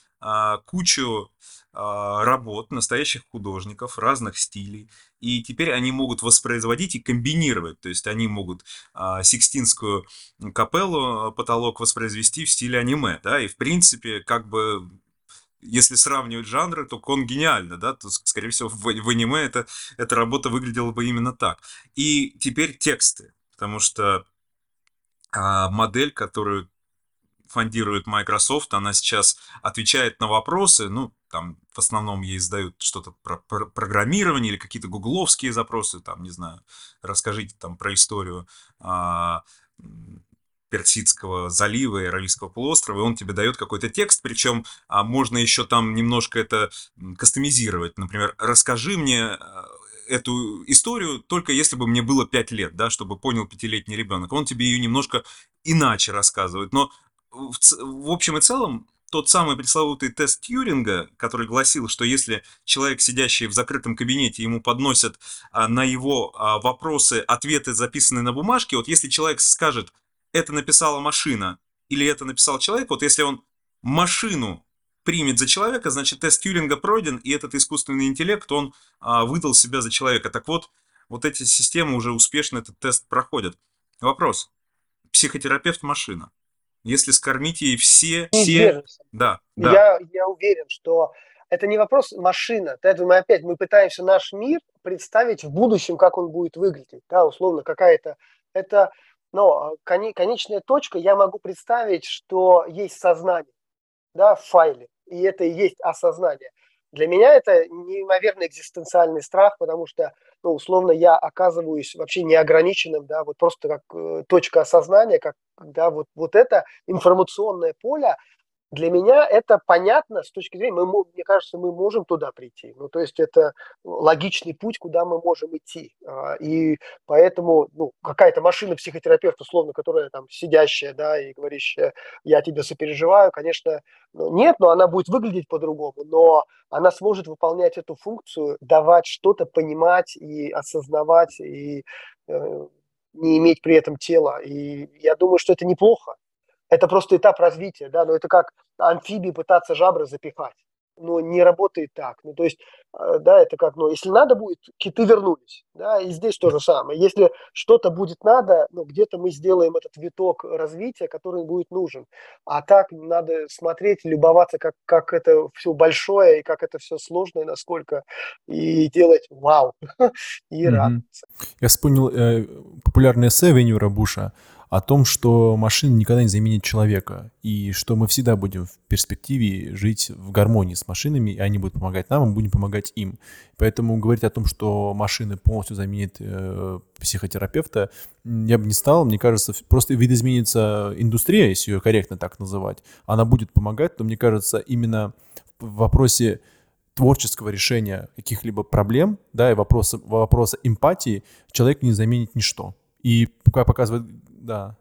кучу а, работ настоящих художников разных стилей, и теперь они могут воспроизводить и комбинировать, то есть они могут а, Сикстинскую капеллу, потолок воспроизвести в стиле аниме, да, и в принципе как бы если сравнивать жанры, то Кон гениально, да, то, скорее всего, в, в аниме это, эта работа выглядела бы именно так. И теперь тексты, потому что а, модель, которую фондирует Microsoft, она сейчас отвечает на вопросы, ну, там в основном ей задают что-то про, про программирование или какие-то гугловские запросы, там, не знаю, расскажите там про историю а, Персидского залива и Аравийского полуострова, и он тебе дает какой-то текст, причем а, можно еще там немножко это кастомизировать. Например, расскажи мне а, эту историю только если бы мне было 5 лет, да, чтобы понял пятилетний ребенок. Он тебе ее немножко иначе рассказывает. Но в, в общем и целом тот самый пресловутый тест Тьюринга, который гласил, что если человек, сидящий в закрытом кабинете, ему подносят а, на его а, вопросы ответы, записанные на бумажке, вот если человек скажет это написала машина или это написал человек, вот если он машину примет за человека, значит тест Тьюринга пройден, и этот искусственный интеллект, он а, выдал себя за человека. Так вот, вот эти системы уже успешно этот тест проходят. Вопрос. Психотерапевт машина. Если скормить ей все... все... Да, да. Я, я уверен, что это не вопрос машина. Это мы опять мы пытаемся наш мир представить в будущем, как он будет выглядеть. Да, условно, какая-то... Это но кони, конечная точка, я могу представить, что есть сознание да, в файле, и это и есть осознание. Для меня это неимоверный экзистенциальный страх, потому что, ну, условно, я оказываюсь вообще неограниченным, да, вот просто как э, точка осознания, как, да, вот, вот это информационное поле, для меня это понятно с точки зрения, мы, мне кажется, мы можем туда прийти. Ну, то есть это логичный путь, куда мы можем идти. А, и поэтому ну, какая-то машина психотерапевта, условно, которая там сидящая, да, и говорящая, я тебе сопереживаю, конечно, ну, нет, но она будет выглядеть по-другому, но она сможет выполнять эту функцию, давать что-то, понимать и осознавать, и э, не иметь при этом тела. И я думаю, что это неплохо. Это просто этап развития, да, но это как амфибии пытаться жабры запихать. Но не работает так. Ну, то есть, э, да, это как, ну, если надо будет, киты вернулись, да, и здесь то же самое. Если что-то будет надо, ну, где-то мы сделаем этот виток развития, который будет нужен. А так надо смотреть, любоваться, как, как это все большое, и как это все сложно, и насколько, и делать вау, <laughs> и радоваться. Я вспомнил э, популярное эссе Венюра Буша – о том, что машина никогда не заменит человека, и что мы всегда будем в перспективе жить в гармонии с машинами, и они будут помогать нам, мы будем помогать им. Поэтому говорить о том, что машины полностью заменят э, психотерапевта, я бы не стал. Мне кажется, просто видоизменится индустрия, если ее корректно так называть. Она будет помогать, но мне кажется, именно в вопросе творческого решения каких-либо проблем, да, и вопроса, вопроса эмпатии человек не заменит ничто. И как показывает да.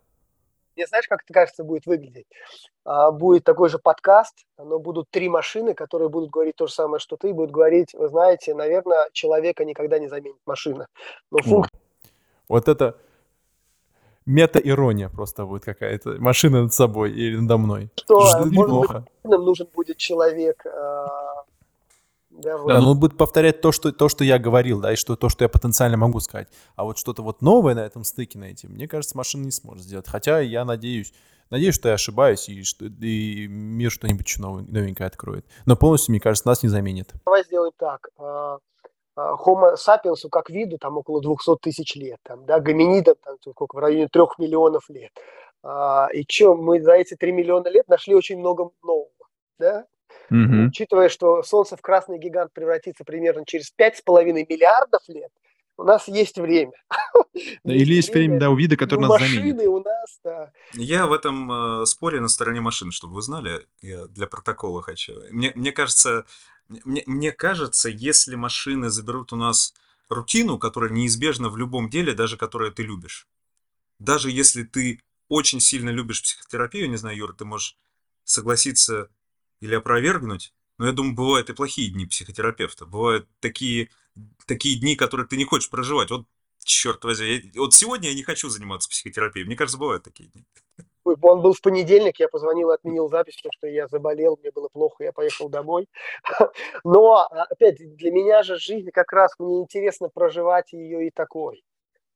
Мне знаешь, как это кажется будет выглядеть? А, будет такой же подкаст, но будут три машины, которые будут говорить то же самое, что ты, будут говорить, вы знаете, наверное, человека никогда не заменит машина. Но функ... Вот это мета-ирония просто будет какая-то. Машина над собой или надо мной. Что, может неплохо. быть, нам нужен будет человек, а, да, вот. да, ну он будет повторять то что, то, что я говорил, да, и что, то, что я потенциально могу сказать. А вот что-то вот новое на этом стыке найти, мне кажется, машина не сможет сделать. Хотя я надеюсь, надеюсь, что я ошибаюсь, и, что, и мир что-нибудь еще новенькое откроет. Но полностью, мне кажется, нас не заменит. Давай сделаем так. А, а, Homo sapiens как виду там около 200 тысяч лет, там, да, гоминидам там сколько, в районе 3 миллионов лет. А, и что, мы за эти 3 миллиона лет нашли очень много нового, да? Угу. Учитывая, что Солнце в красный гигант превратится примерно через 5,5 миллиардов лет, у нас есть время. <laughs> Или есть время, да, у вида, который нас заменит. у нас, да. Я в этом э, споре на стороне машин, чтобы вы знали, я для протокола хочу. Мне, мне кажется, мне, мне кажется, если машины заберут у нас рутину, которая неизбежна в любом деле, даже которое ты любишь. Даже если ты очень сильно любишь психотерапию, не знаю, Юра, ты можешь согласиться или опровергнуть. Но я думаю, бывают и плохие дни психотерапевта. Бывают такие, такие дни, которые ты не хочешь проживать. Вот, черт возьми, вот сегодня я не хочу заниматься психотерапией. Мне кажется, бывают такие дни. Он был в понедельник, я позвонил и отменил запись, потому что я заболел, мне было плохо, я поехал домой. <laughs> Но, опять, для меня же жизнь как раз, мне интересно проживать ее и такой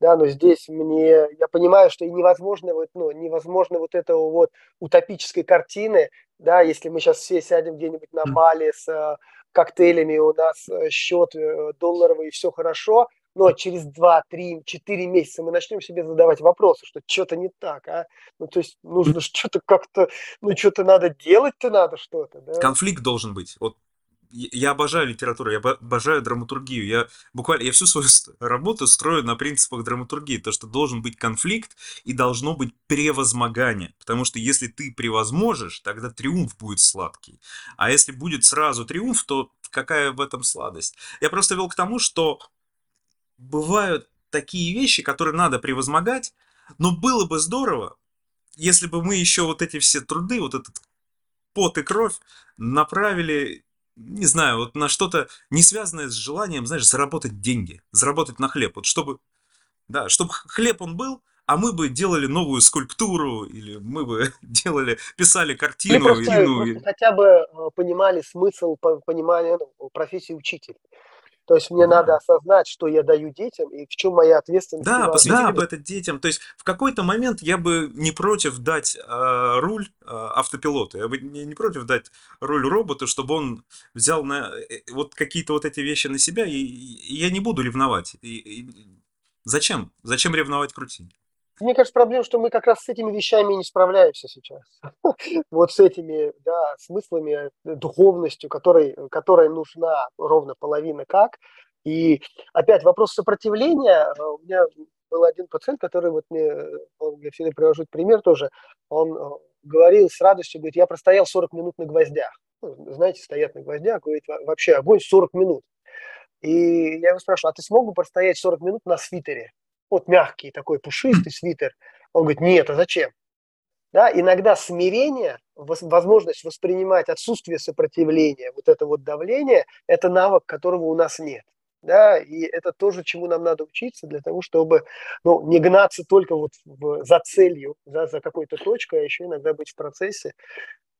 да, но здесь мне, я понимаю, что и невозможно вот, ну, невозможно вот этого вот утопической картины, да, если мы сейчас все сядем где-нибудь на Бали с э, коктейлями, у нас э, счет э, долларовый и все хорошо, но через 2, 3, 4 месяца мы начнем себе задавать вопросы, что что-то не так, а? Ну, то есть нужно что-то как-то, ну, что-то надо делать-то надо что-то, да? Конфликт должен быть. Вот я обожаю литературу, я обожаю драматургию. Я буквально, я всю свою работу строю на принципах драматургии, то, что должен быть конфликт и должно быть превозмогание. Потому что если ты превозможешь, тогда триумф будет сладкий. А если будет сразу триумф, то какая в этом сладость? Я просто вел к тому, что бывают такие вещи, которые надо превозмогать, но было бы здорово, если бы мы еще вот эти все труды, вот этот пот и кровь направили не знаю, вот на что-то не связанное с желанием, знаешь, заработать деньги, заработать на хлеб. Вот чтобы, да, чтобы хлеб он был, а мы бы делали новую скульптуру, или мы бы <laughs> делали, писали картину. Мы просто, или, ну, просто хотя бы э, понимали смысл, понимали ну, профессии учителя. То есть мне да. надо осознать, что я даю детям и в чем моя ответственность. Да, посвятили бы это детям. То есть в какой-то момент я бы не против дать э, руль э, автопилоту. Я бы не, не против дать руль роботу, чтобы он взял на э, вот какие-то вот эти вещи на себя, и, и я не буду ревновать. И, и, зачем? Зачем ревновать к рутине? Мне кажется, проблема, что мы как раз с этими вещами не справляемся сейчас. <laughs> Вот с этими да, смыслами, духовностью, которой, которой нужна ровно половина как. И опять вопрос сопротивления. Э, у меня был один пациент, который вот мне, он, я всегда привожу пример тоже, он э, говорил с радостью, говорит, я простоял 40 минут на гвоздях. Ну, знаете, стоят на гвоздях, говорит, вообще огонь 40 минут. И я его спрашиваю, а ты смог бы простоять 40 минут на свитере? Вот мягкий такой пушистый свитер. Он говорит, нет, а зачем? Да, иногда смирение, возможность воспринимать отсутствие сопротивления, вот это вот давление, это навык, которого у нас нет. Да, и это тоже, чему нам надо учиться для того, чтобы ну, не гнаться только вот в, за целью, за, за какой-то точкой, а еще иногда быть в процессе.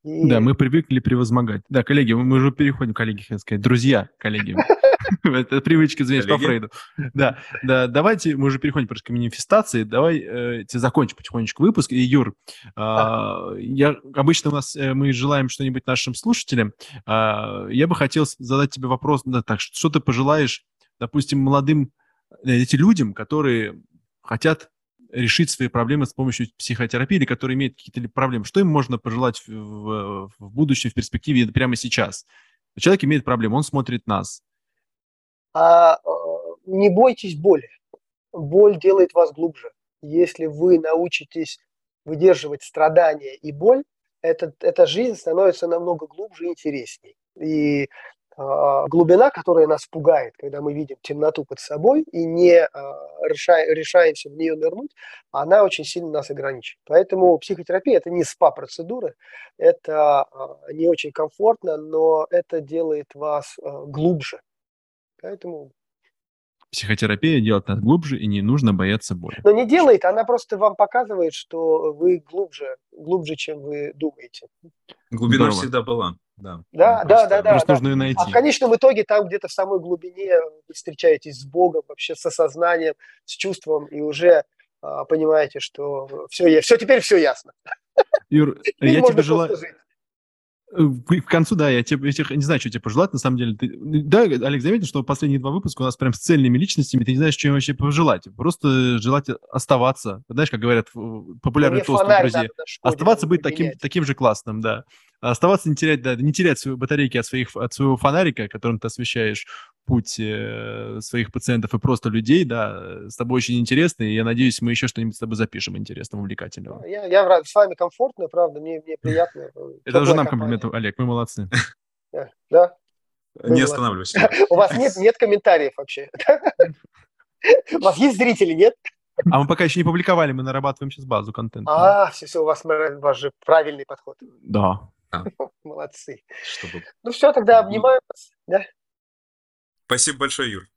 И... Да, мы привыкли превозмогать. Да, коллеги, мы уже переходим, коллеги, хотел сказать, друзья, коллеги. <laughs> Это привычка, извиняюсь, по Фрейду. Да, да, давайте, мы уже переходим просто к манифестации, давай э, закончим потихонечку выпуск. И, Юр, а, я, обычно у нас э, мы желаем что-нибудь нашим слушателям. А, я бы хотел задать тебе вопрос, да, так, что ты пожелаешь, допустим, молодым э, эти людям, которые хотят решить свои проблемы с помощью психотерапии, или которые имеют какие-то проблемы. Что им можно пожелать в, в, будущем, в перспективе, прямо сейчас? Человек имеет проблему, он смотрит нас. А, э, не бойтесь боли. Боль делает вас глубже. Если вы научитесь выдерживать страдания и боль, это, эта жизнь становится намного глубже и интересней. И глубина, которая нас пугает, когда мы видим темноту под собой и не а, решаемся в нее нырнуть, она очень сильно нас ограничивает. Поэтому психотерапия – это не спа-процедуры, это а, не очень комфортно, но это делает вас глубже. Поэтому психотерапия делает нас глубже, и не нужно бояться боли. Но не делает, она просто вам показывает, что вы глубже, глубже, чем вы думаете. Глубина Здорово. всегда была. Да, да, да, да. Просто да, нужно да. ее найти. А в конечном итоге там где-то в самой глубине вы встречаетесь с Богом, вообще с осознанием, с чувством, и уже а, понимаете, что все, все, теперь все ясно. Юр, я тебе желаю... К концу, да, я тебе, я тебе не знаю, что тебе пожелать, на самом деле. Ты, да, Олег, заметил, что последние два выпуска у нас прям с цельными личностями, ты не знаешь, что им вообще пожелать. Просто желать оставаться. Знаешь, как говорят популярный тост друзья. Оставаться быть таким, таким же классным, да. Оставаться не терять, да, не терять свои батарейки от, своих, от своего фонарика, которым ты освещаешь путь э, своих пациентов и просто людей, да, с тобой очень интересно, и я надеюсь, мы еще что-нибудь с тобой запишем интересного, увлекательного. Я, я рад, с вами комфортно, правда, мне, мне <laughs> приятно. Это уже нам комплимент, Олег, мы молодцы. <laughs> Да? Не останавливайся. <laughs> У вас нет, нет комментариев вообще? У вас есть зрители, нет? А мы пока еще не публиковали, мы нарабатываем сейчас базу контента. А, все, все, у вас, у вас же правильный подход. Да. Молодцы. Чтобы... Ну все, тогда обнимаю вас. Да? Спасибо большое, Юр.